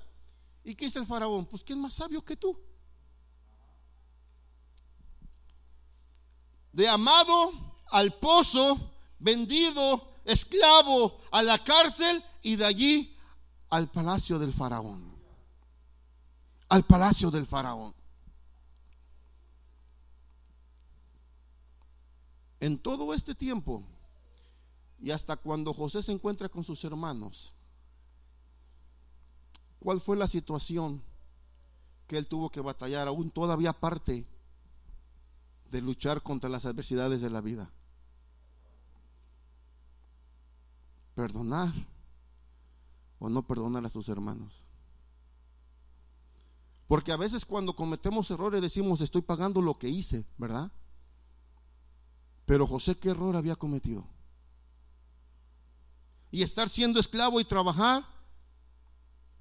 ¿Y qué dice el faraón? Pues ¿quién más sabio que tú? De amado al pozo, vendido, esclavo a la cárcel y de allí al palacio del faraón. Al palacio del faraón. En todo este tiempo y hasta cuando José se encuentra con sus hermanos, ¿cuál fue la situación que él tuvo que batallar aún todavía aparte de luchar contra las adversidades de la vida? Perdonar o no perdonar a sus hermanos. Porque a veces cuando cometemos errores decimos estoy pagando lo que hice, ¿verdad? Pero José, ¿qué error había cometido? Y estar siendo esclavo y trabajar.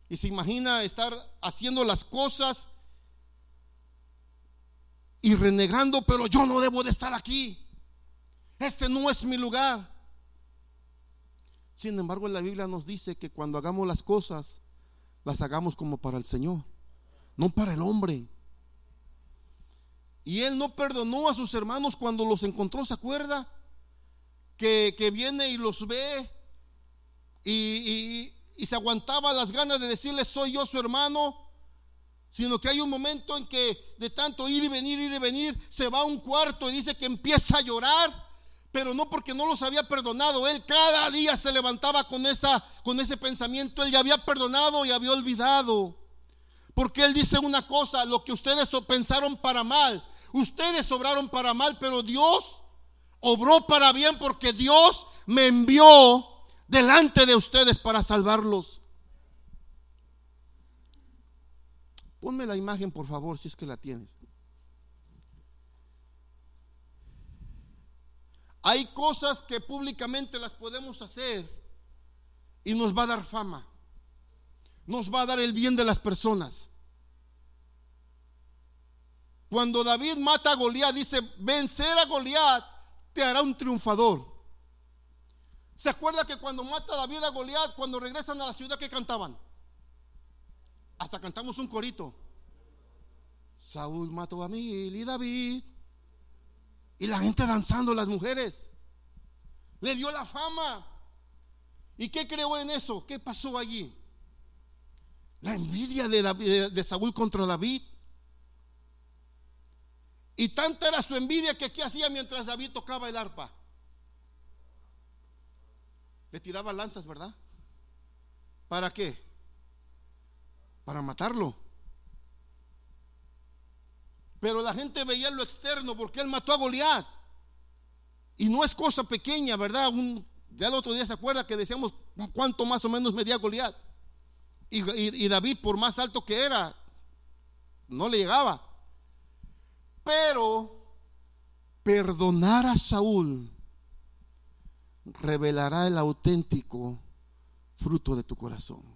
Y se imagina estar haciendo las cosas y renegando, pero yo no debo de estar aquí. Este no es mi lugar. Sin embargo, la Biblia nos dice que cuando hagamos las cosas, las hagamos como para el Señor, no para el hombre. Y él no perdonó a sus hermanos cuando los encontró, ¿se acuerda? Que, viene y los ve y, y, se aguantaba las ganas de decirle soy yo su hermano, sino que hay un momento en que de tanto ir y venir, ir y venir, se va a un cuarto y dice que empieza a llorar, pero no porque no los había perdonado, él cada día se levantaba con, esa, con ese pensamiento, él ya había perdonado y había olvidado. Porque él dice una cosa, lo que ustedes pensaron para mal, Ustedes obraron para mal, pero Dios obró para bien porque Dios me envió delante de ustedes para salvarlos. Ponme la imagen, por favor, si es que la tienes. Hay cosas que públicamente las podemos hacer y nos va a dar fama. Nos va a dar el bien de las personas. Cuando David mata a Goliat, dice, vencer a Goliat te hará un triunfador. ¿Se acuerda que cuando mata David a Goliat, cuando regresan a la ciudad, que cantaban? Hasta cantamos un corito. Saúl mató a Mil y David. Y la gente danzando, las mujeres. Le dio la fama. ¿Y qué creó en eso? ¿Qué pasó allí? La envidia de, de Saúl contra David. Y tanta era su envidia que ¿qué hacía mientras David tocaba el arpa? Le tiraba lanzas, ¿verdad? ¿Para qué? Para matarlo. Pero la gente veía lo externo porque él mató a Goliat. Y no es cosa pequeña, ¿verdad? Un, ya el otro día se acuerda que decíamos cuánto más o menos medía Goliat. y David, por más alto que era, no le llegaba. Pero perdonar a Saúl revelará el auténtico fruto de tu corazón.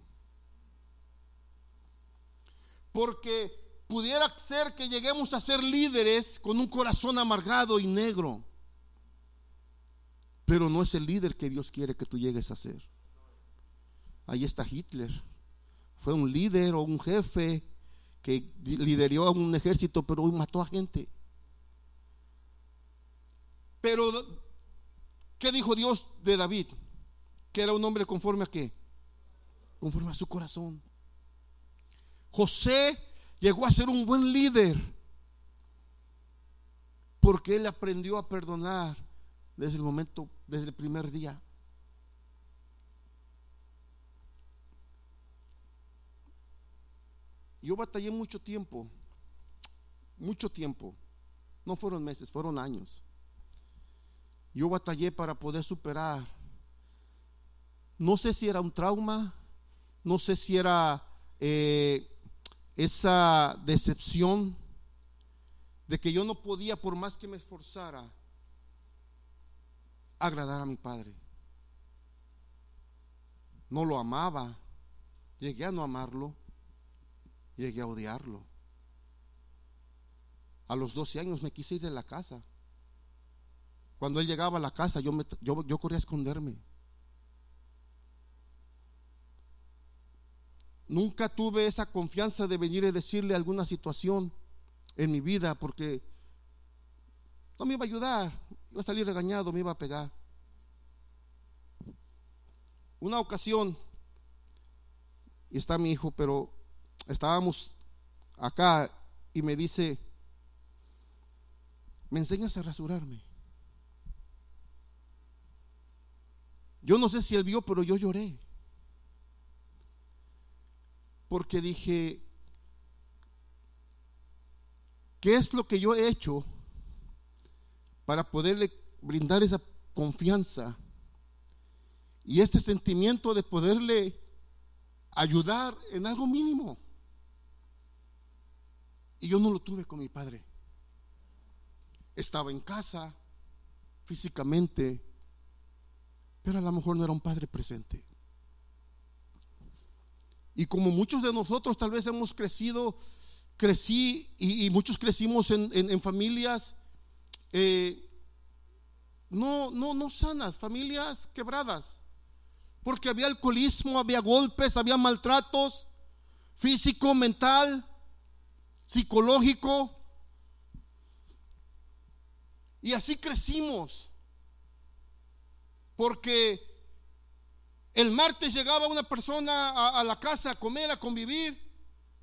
Porque pudiera ser que lleguemos a ser líderes con un corazón amargado y negro. Pero no es el líder que Dios quiere que tú llegues a ser. Ahí está Hitler. Fue un líder o un jefe que lideró a un ejército, pero mató a gente. Pero ¿Qué dijo Dios de David? Que era un hombre conforme a qué? Conforme a su corazón. José llegó a ser un buen líder porque él aprendió a perdonar desde el momento, desde el primer día. Yo batallé mucho tiempo, mucho tiempo. No fueron meses, fueron años yo batallé para poder superar. No sé si era un trauma, no sé si era eh, esa decepción de que yo no podía, por más que me esforzara, agradar a mi padre. No lo amaba, llegué a no amarlo, llegué a odiarlo. A los 12 años me quise ir de la casa. Cuando él llegaba a la casa, yo, me, yo, yo corría a esconderme. Nunca tuve esa confianza de venir y decirle alguna situación en mi vida porque no me iba a ayudar, iba a salir regañado, me iba a pegar. Una ocasión, y está mi hijo, pero estábamos acá y me dice, ¿me enseñas a rasurarme? Yo no sé si él vio, pero yo lloré. Porque dije, ¿qué es lo que yo he hecho para poderle brindar esa confianza y este sentimiento de poderle ayudar en algo mínimo? Y yo no lo tuve con mi padre. Estaba en casa, físicamente, pero a lo mejor no era un padre presente. Y como muchos de nosotros tal vez hemos crecido, crecí y, muchos crecimos en, familias eh, no, no, no sanas, familias quebradas. Porque había alcoholismo, había golpes, había maltratos físico, mental, psicológico. Y así crecimos. Porque el martes llegaba una persona a, la casa a comer, a convivir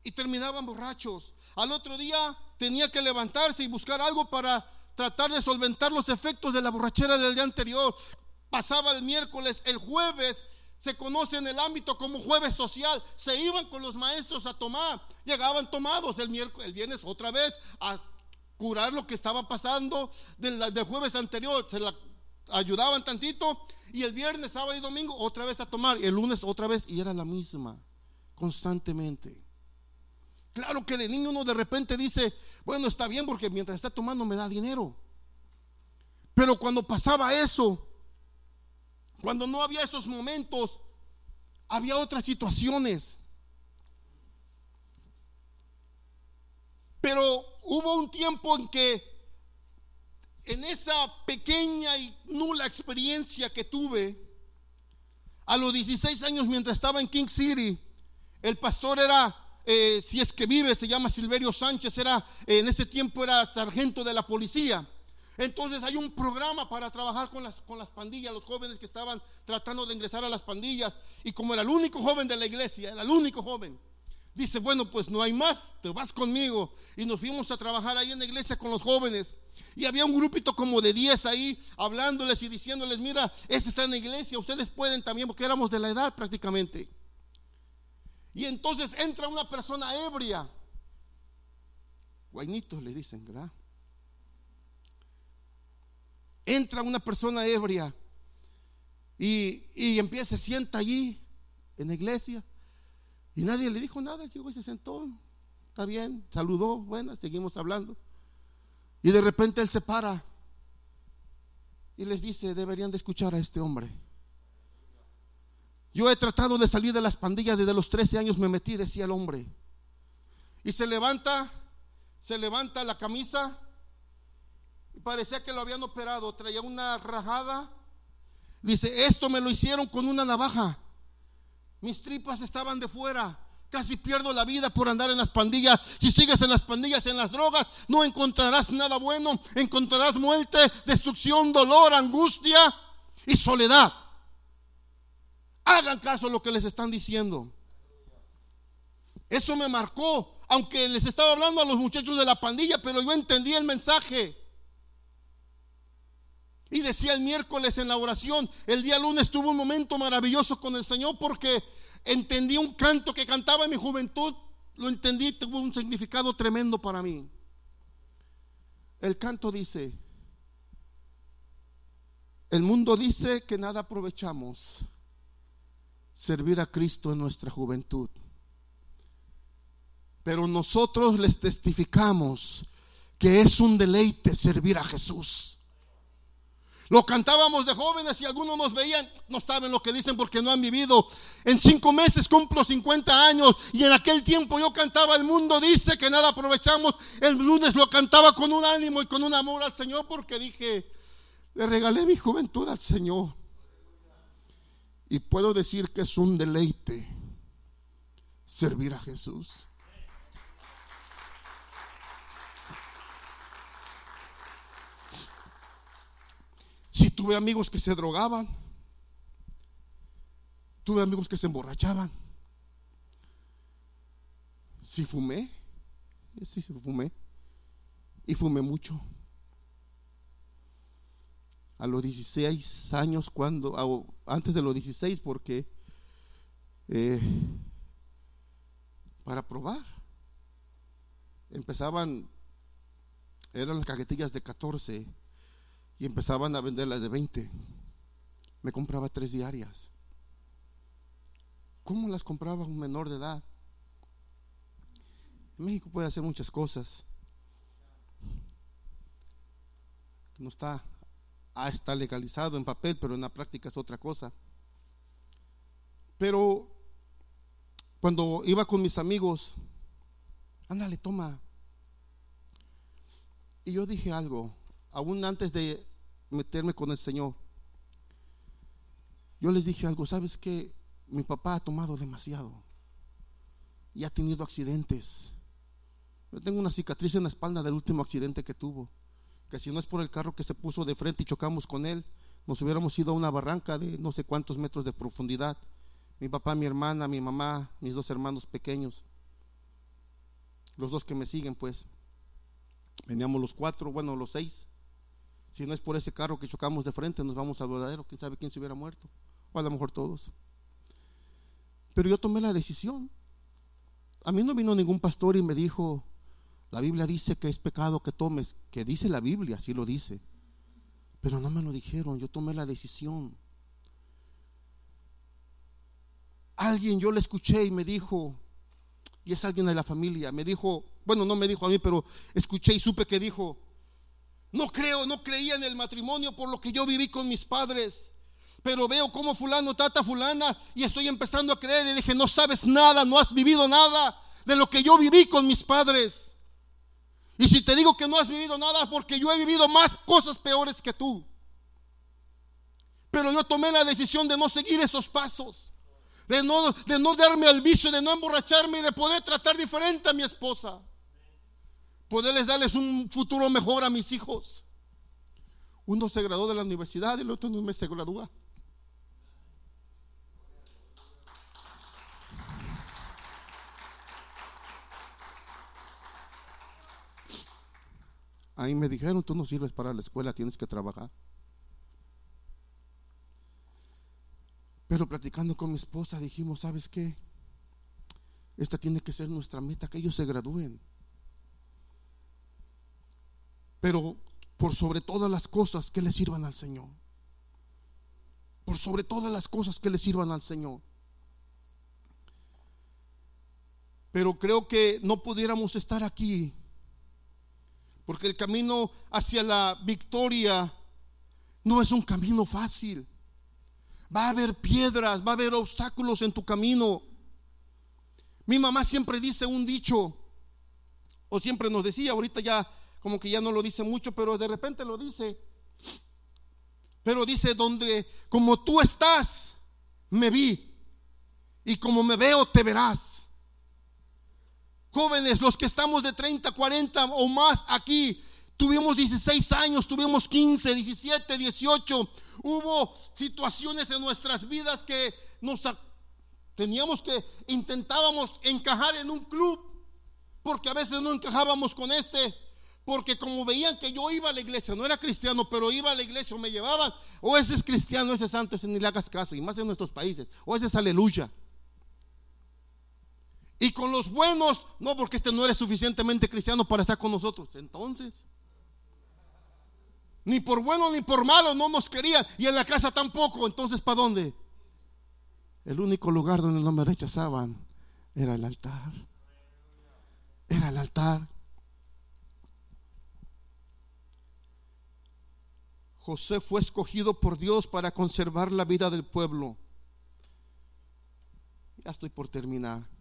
y terminaban borrachos. Al otro día tenía que levantarse y buscar algo para tratar de solventar los efectos de la borrachera del día anterior. Pasaba el miércoles, el jueves se conoce en el ámbito como jueves social. Se iban con los maestros a tomar, llegaban tomados el miércoles, el viernes otra vez a curar lo que estaba pasando del, del jueves anterior. Se la ayudaban tantito y el viernes, sábado y domingo otra vez a tomar y el lunes otra vez y era la misma, constantemente. Claro que de niño uno de repente dice, bueno, está bien porque mientras está tomando me da dinero. Pero cuando pasaba eso, cuando no había esos momentos, había otras situaciones. Pero hubo un tiempo en que en esa pequeña y nula experiencia que tuve, a los 16 años mientras estaba en King City, el pastor era, eh, si es que vive, se llama Silverio Sánchez, era, en ese tiempo era sargento de la policía. Entonces hay un programa para trabajar con las, con las pandillas, los jóvenes que estaban tratando de ingresar a las pandillas. Y como era el único joven de la iglesia, era el único joven, dice, bueno, pues no hay más, te vas conmigo. Y nos fuimos a trabajar ahí en la iglesia con los jóvenes. Y había un grupito como de 10 ahí, hablándoles y diciéndoles, mira, este está en la iglesia, ustedes pueden también, porque éramos de la edad prácticamente. Y entonces entra una persona ebria. Guainitos le dicen, ¿verdad? entra una persona ebria y, y empieza, se sienta allí en la iglesia y nadie le dijo nada, llegó y se sentó, está bien, saludó, bueno, seguimos hablando. Y de repente él se para y les dice, deberían de escuchar a este hombre. Yo he tratado de salir de las pandillas desde los 13 años, me metí, decía el hombre. Y se levanta, se levanta la camisa parecía que lo habían operado, traía una rajada. Dice, esto me lo hicieron con una navaja. Mis tripas estaban de fuera. Casi pierdo la vida por andar en las pandillas. Si sigues en las pandillas, en las drogas, no encontrarás nada bueno. Encontrarás muerte, destrucción, dolor, angustia y soledad. Hagan caso a lo que les están diciendo. Eso me marcó, aunque les estaba hablando a los muchachos de la pandilla, pero yo entendí el mensaje. Y decía el miércoles en la oración, el día lunes tuvo un momento maravilloso con el Señor porque entendí un canto que cantaba en mi juventud, lo entendí, tuvo un significado tremendo para mí. El canto dice, el mundo dice que nada aprovechamos servir a Cristo en nuestra juventud. Pero nosotros les testificamos que es un deleite servir a Jesús. Lo cantábamos de jóvenes y algunos nos veían, no saben lo que dicen porque no han vivido. En cinco meses cumplo 50 años y en aquel tiempo yo cantaba El mundo dice que nada aprovechamos. El lunes lo cantaba con un ánimo y con un amor al Señor porque dije, le regalé mi juventud al Señor. Y puedo decir que es un deleite servir a Jesús. Si tuve amigos que se drogaban, tuve amigos que se emborrachaban. Si fumé, sí, fumé. Y fumé mucho. A los 16 años, cuando, antes de los 16, porque eh, para probar, empezaban, eran las cajetillas de 14 y empezaban a venderlas de 20. Me compraba tres diarias. ¿Cómo las compraba un menor de edad? México puede hacer muchas cosas. No está, ah, está legalizado en papel, pero en la práctica es otra cosa. Pero cuando iba con mis amigos, ándale, toma. Y yo dije algo, aún antes de meterme con el Señor, yo les dije algo, ¿sabes qué? Mi papá ha tomado demasiado y ha tenido accidentes. Yo tengo una cicatriz en la espalda del último accidente que tuvo, que si no es por el carro que se puso de frente y chocamos con él, nos hubiéramos ido a una barranca de no sé cuántos metros de profundidad. Mi papá, mi hermana, mi mamá, mis dos hermanos pequeños, los dos que me siguen, pues, veníamos los cuatro, bueno, los seis. Si no es por ese carro que chocamos de frente, nos vamos al verdadero. ¿Quién sabe quién se hubiera muerto? O a lo mejor todos. Pero yo tomé la decisión. A mí no vino ningún pastor y me dijo, la Biblia dice que es pecado que tomes, que dice la Biblia, así lo dice. Pero no me lo dijeron, yo tomé la decisión. Alguien yo le escuché y me dijo, y es alguien de la familia, me dijo, bueno, no me dijo a mí, pero escuché y supe que dijo, No creo, no creía en el matrimonio por lo que yo viví con mis padres. Pero veo como fulano trata fulana y estoy empezando a creer y dije, no sabes nada, no has vivido nada de lo que yo viví con mis padres. Y si te digo que no has vivido nada, porque yo he vivido más cosas peores que tú. Pero yo tomé la decisión de no seguir esos pasos, de no, de no darme al vicio, de no emborracharme y de poder tratar diferente a mi esposa. Poderles darles un futuro mejor a mis hijos. Uno se graduó de la universidad y el otro no me se gradúa. Ahí me dijeron, tú no sirves para la escuela, tienes que trabajar. Pero platicando con mi esposa dijimos, ¿sabes qué? Esta tiene que ser nuestra meta, que ellos se gradúen. Pero por sobre todas las cosas que le sirvan al Señor. Por sobre todas las cosas que le sirvan al Señor. Pero creo que no pudiéramos estar aquí porque el camino hacia la victoria no es un camino fácil. Va a haber piedras, va a haber obstáculos en tu camino. Mi mamá siempre dice un dicho, o siempre nos decía, ahorita ya como que ya no lo dice mucho, pero de repente lo dice. Pero dice, donde como tú estás, me vi, y como me veo, te verás. Jóvenes, los que estamos de 30, 40 o más aquí, tuvimos 16 años, tuvimos 15, 17, 18. Hubo situaciones en nuestras vidas que nos teníamos que intentábamos encajar en un club, porque a veces no encajábamos con este, porque como veían que yo iba a la iglesia, no era cristiano, pero iba a la iglesia o me llevaban, o ese es cristiano, ese es santo, ese ni le hagas caso, y más en nuestros países, o ese es aleluya. Y con los buenos, no, porque este no eres suficientemente cristiano para estar con nosotros. Entonces, ni por bueno ni por malo no nos querían. Y en la casa tampoco. Entonces, ¿para dónde? El único lugar donde no me rechazaban era el altar. Era el altar. José fue escogido por Dios para conservar la vida del pueblo. Ya estoy por terminar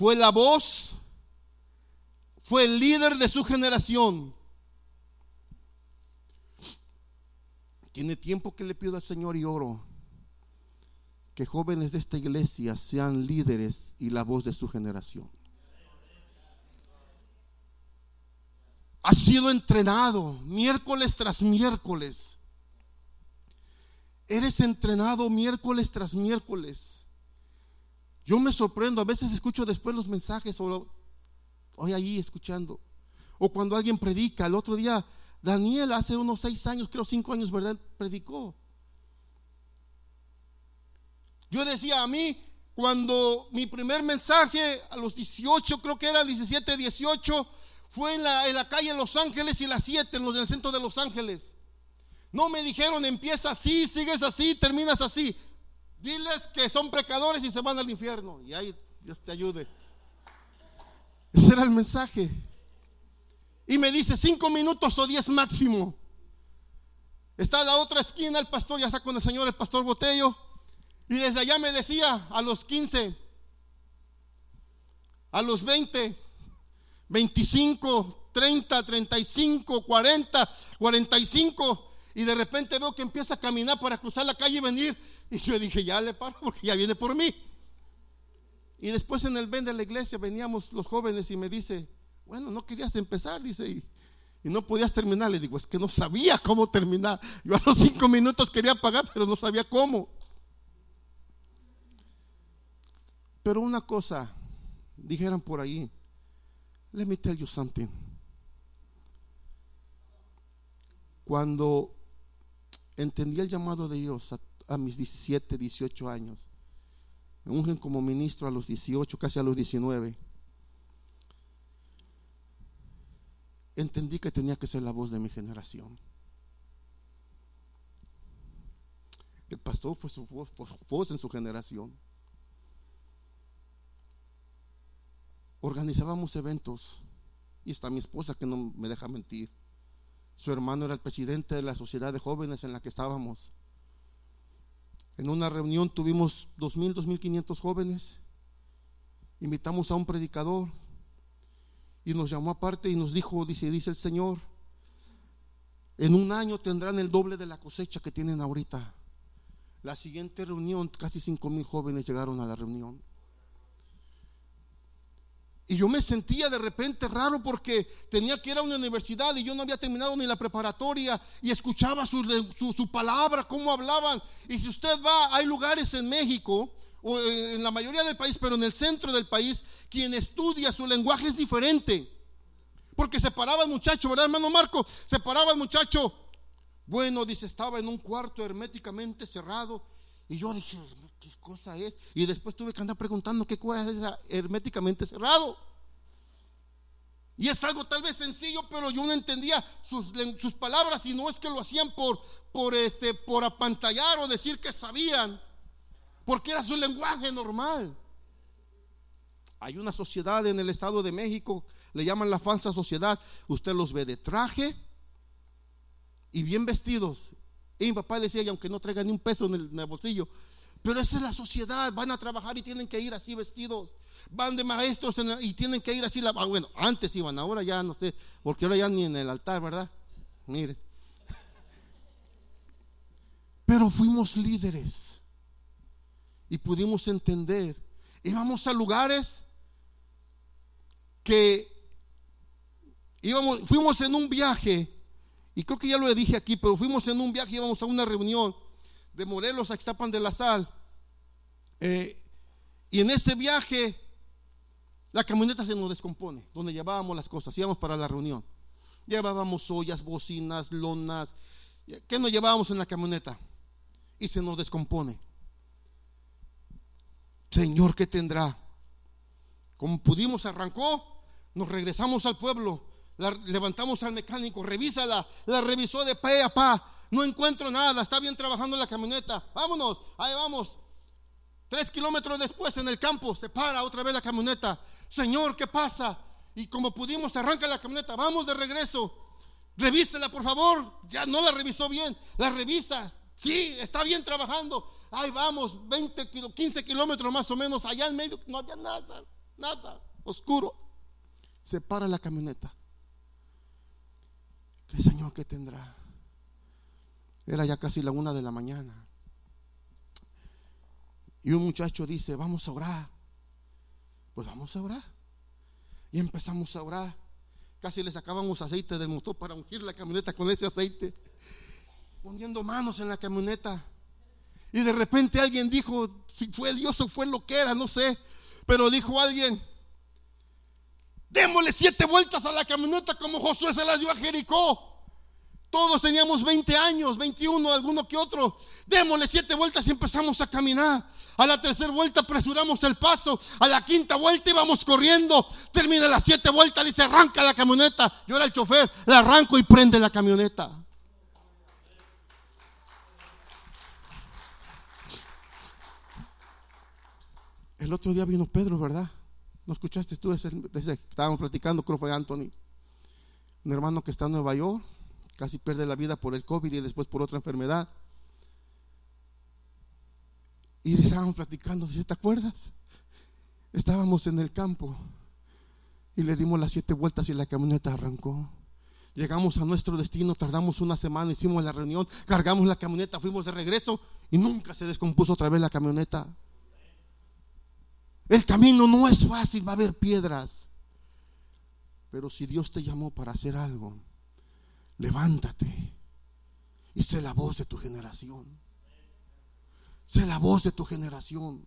fue la voz, fue el líder de su generación. Tiene tiempo que le pido al Señor y oro que jóvenes de esta iglesia sean líderes y la voz de su generación. Ha sido entrenado miércoles tras miércoles. Eres entrenado miércoles tras miércoles yo me sorprendo, a veces escucho después los mensajes o hoy ahí escuchando. O cuando alguien predica, el otro día, Daniel hace unos seis años, creo cinco años, ¿verdad? Predicó. Yo decía a mí, cuando mi primer mensaje a los 18, creo que era 17, 18, fue en la, en la calle Los Ángeles y las 7, en, los, en el centro de Los Ángeles. No me dijeron, empieza así, sigues así, terminas así. Diles que son pecadores y se van al infierno. Y ahí Dios te ayude. Ese era el mensaje. Y me dice cinco minutos o diez máximo. Está a la otra esquina el pastor, ya está con el Señor, el pastor Botello. Y desde allá me decía a los 15, a los 20, 25, 30, 35, 40, 45 y de repente veo que empieza a caminar para cruzar la calle y venir. Y yo dije, ya le paro porque ya viene por mí. Y después en el ven de la iglesia veníamos los jóvenes y me dice, bueno, no querías empezar, dice, y, no podías terminar. Le digo, es que no sabía cómo terminar. Yo a los cinco minutos quería pagar, pero no sabía cómo. Pero una cosa, dijeran por ahí, let me tell you something. Cuando entendí el llamado de Dios a, mis 17, 18 años. Me ungen como ministro a los 18, casi a los 19. Entendí que tenía que ser la voz de mi generación. El pastor fue su voz, voz en su generación. Organizábamos eventos y está mi esposa que no me deja mentir Su hermano era el presidente de la sociedad de jóvenes en la que estábamos. En una reunión tuvimos 2.000, 2.500 jóvenes. Invitamos a un predicador y nos llamó aparte y nos dijo, dice, dice el Señor, en un año tendrán el doble de la cosecha que tienen ahorita. La siguiente reunión, casi cinco mil jóvenes llegaron a la reunión. Y yo me sentía de repente raro porque tenía que ir a una universidad y yo no había terminado ni la preparatoria y escuchaba su, palabra, cómo hablaban. Y si usted va, hay lugares en México o en la mayoría del país, pero en el centro del país, quien estudia su lenguaje es diferente. Porque se paraba el muchacho, ¿verdad, hermano Marco? Se paraba el muchacho. Bueno, dice, estaba en un cuarto herméticamente cerrado. Y yo dije, ¿qué cosa es? Y después tuve que andar preguntando qué cosa es herméticamente cerrado. Y es algo tal vez sencillo, pero yo no entendía sus, sus, palabras y no es que lo hacían por, por, este, por apantallar o decir que sabían, porque era su lenguaje normal. Hay una sociedad en el Estado de México, le llaman la falsa sociedad. Usted los ve de traje y bien vestidos. Y mi papá le decía, aunque no traiga ni un peso en el bolsillo, pero esa es la sociedad, van a trabajar y tienen que ir así vestidos. Van de maestros y tienen que ir así. Ah, bueno, antes iban, ahora ya no sé, porque ahora ya ni en el altar, ¿verdad? Mire. Pero fuimos líderes y pudimos entender. Íbamos a lugares que íbamos, fuimos en un viaje, y creo que ya lo dije aquí, pero fuimos en un viaje, íbamos a una reunión de Morelos a Ixtapan de la Sal. Eh, y en ese viaje, la camioneta se nos descompone, donde llevábamos las cosas, íbamos para la reunión. Llevábamos ollas, bocinas, lonas. ¿Qué nos llevábamos en la camioneta? Y se nos descompone. Señor, ¿qué tendrá? Como pudimos, arrancó, nos regresamos al pueblo, levantamos al mecánico, revísala, la revisó de pe a pa, no encuentro nada, está bien trabajando la camioneta, vámonos, ahí vamos. Tres kilómetros después en el campo se para otra vez la camioneta. Señor, ¿qué pasa? Y como pudimos, arranca la camioneta, vamos de regreso. Revísela, por favor. Ya no la revisó bien. La revisas. Sí, está bien trabajando. Ahí vamos, 20 15 kilómetros más o menos. Allá en medio no había nada, nada, oscuro. Se para la camioneta. ¿Qué Señor qué tendrá? Era ya casi la una de la mañana. Y un muchacho dice, vamos a orar. Pues vamos a orar. Y empezamos a orar. Casi le sacábamos aceite del motor para ungir la camioneta con ese aceite. Poniendo manos en la camioneta. Y de repente alguien dijo, si fue Dios o fue lo que era, no sé. Pero dijo alguien, démosle siete vueltas a la camioneta como Josué se las dio a Jericó. Todos teníamos 20 años, 21, alguno que otro. Démosle siete vueltas y empezamos a caminar. A la tercera vuelta apresuramos el paso. A la quinta vuelta íbamos corriendo. Termina las siete vueltas, dice arranca la camioneta. Yo era el chofer, la arranco y prende la camioneta. El otro día vino Pedro, ¿verdad? ¿No escuchaste tú? Estábamos platicando, creo fue Anthony. Un hermano que está en Nueva York casi pierde la vida por el COVID y después por otra enfermedad. Y estábamos platicando, ¿te acuerdas? Estábamos en el campo y le dimos las siete vueltas y la camioneta arrancó. Llegamos a nuestro destino, tardamos una semana, hicimos la reunión, cargamos la camioneta, fuimos de regreso y nunca se descompuso otra vez la camioneta. El camino no es fácil, va a haber piedras. Pero si Dios te llamó para hacer algo, levántate y sé la voz de tu generación. Sé la voz de tu generación.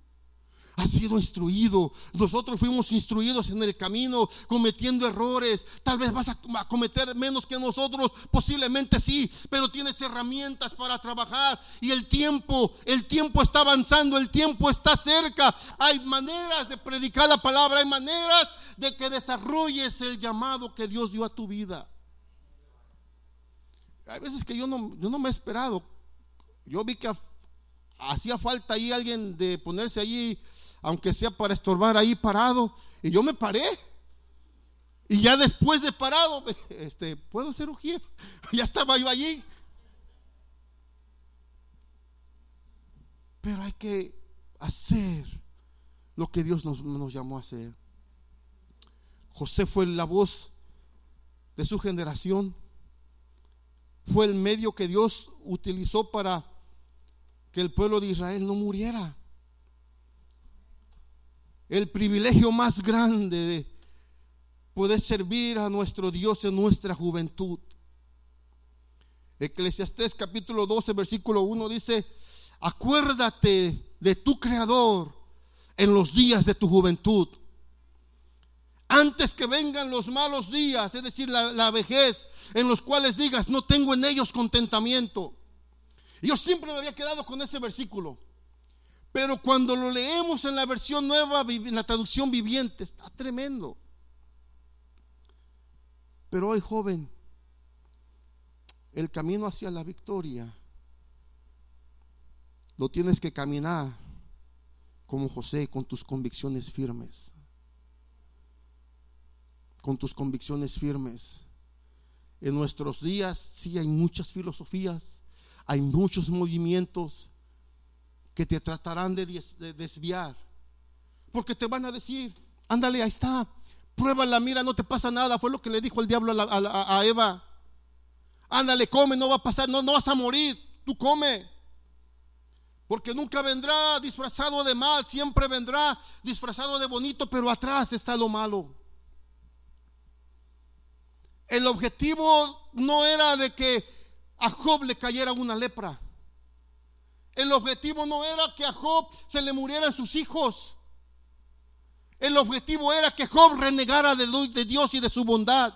Has sido instruido. Nosotros fuimos instruidos en el camino, cometiendo errores. Tal vez vas a cometer menos que nosotros, posiblemente sí, pero tienes herramientas para trabajar. Y el tiempo, el tiempo está avanzando, el tiempo está cerca. Hay maneras de predicar la palabra, hay maneras de que desarrolles el llamado que Dios dio a tu vida. Hay veces que yo no, yo no me he esperado. Yo vi que hacía falta ahí alguien de ponerse allí, aunque sea para estorbar ahí parado. Y yo me paré. Y ya después de parado, (laughs) este, ¿puedo ser ujier? (laughs) Ya estaba yo allí. Pero hay que hacer lo que Dios nos, nos llamó a hacer. José fue la voz de su generación. Fue el medio que Dios utilizó para que el pueblo de Israel no muriera. El privilegio más grande de poder servir a nuestro Dios en nuestra juventud. Eclesiastés capítulo 12, versículo 1 dice, acuérdate de tu Creador en los días de tu juventud. Antes que vengan los malos días, es decir, la, vejez, en los cuales digas, no tengo en ellos contentamiento. Yo siempre me había quedado con ese versículo. Pero cuando lo leemos en la versión nueva, en la traducción viviente, está tremendo. Pero hoy, joven, el camino hacia la victoria lo tienes que caminar como José, con tus convicciones firmes. Con tus convicciones firmes. En nuestros días sí hay muchas filosofías, hay muchos movimientos que te tratarán de, desviar. Porque te van a decir, ándale, ahí está, pruébala, mira, no te pasa nada. Fue lo que le dijo el diablo a, Eva. Ándale, come, no va a pasar, no, no vas a morir, tú come. Porque nunca vendrá disfrazado de mal, siempre vendrá disfrazado de bonito, pero atrás está lo malo. El objetivo no era de que a Job le cayera una lepra. El objetivo no era que a Job se le murieran sus hijos. El objetivo era que Job renegara de Dios y de su bondad.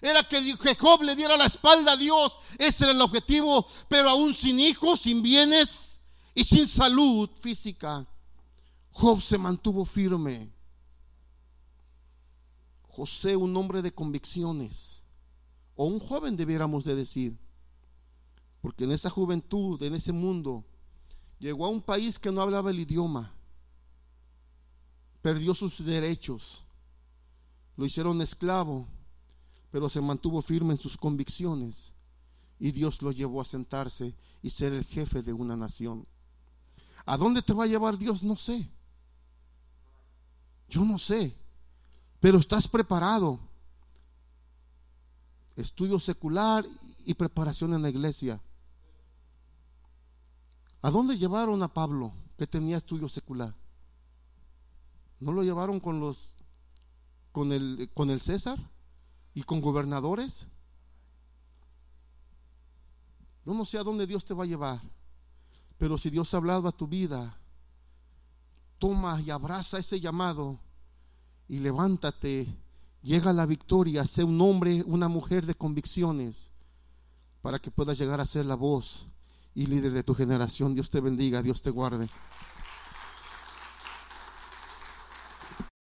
Era que Job le diera la espalda a Dios. Ese era el objetivo. Pero aún sin hijos, sin bienes y sin salud física, Job se mantuvo firme. José, un hombre de convicciones. O un joven debiéramos de decir. Porque en esa juventud, en ese mundo, llegó a un país que no hablaba el idioma perdió sus derechos, lo hicieron esclavo, pero se mantuvo firme en sus convicciones y Dios lo llevó a sentarse y ser el jefe de una nación. ¿A dónde te va a llevar Dios? No sé. Yo no sé, pero estás preparado. Estudio secular y preparación en la iglesia. ¿A dónde llevaron a Pablo que tenía estudio secular? ¿No lo llevaron con los con el con el César y con gobernadores? No sé a dónde Dios te va a llevar, pero si Dios ha hablado a tu vida, toma y abraza ese llamado y levántate, llega a la victoria, sé un hombre, una mujer de convicciones para que puedas llegar a ser la voz y líder de tu generación. Dios te bendiga, Dios te guarde.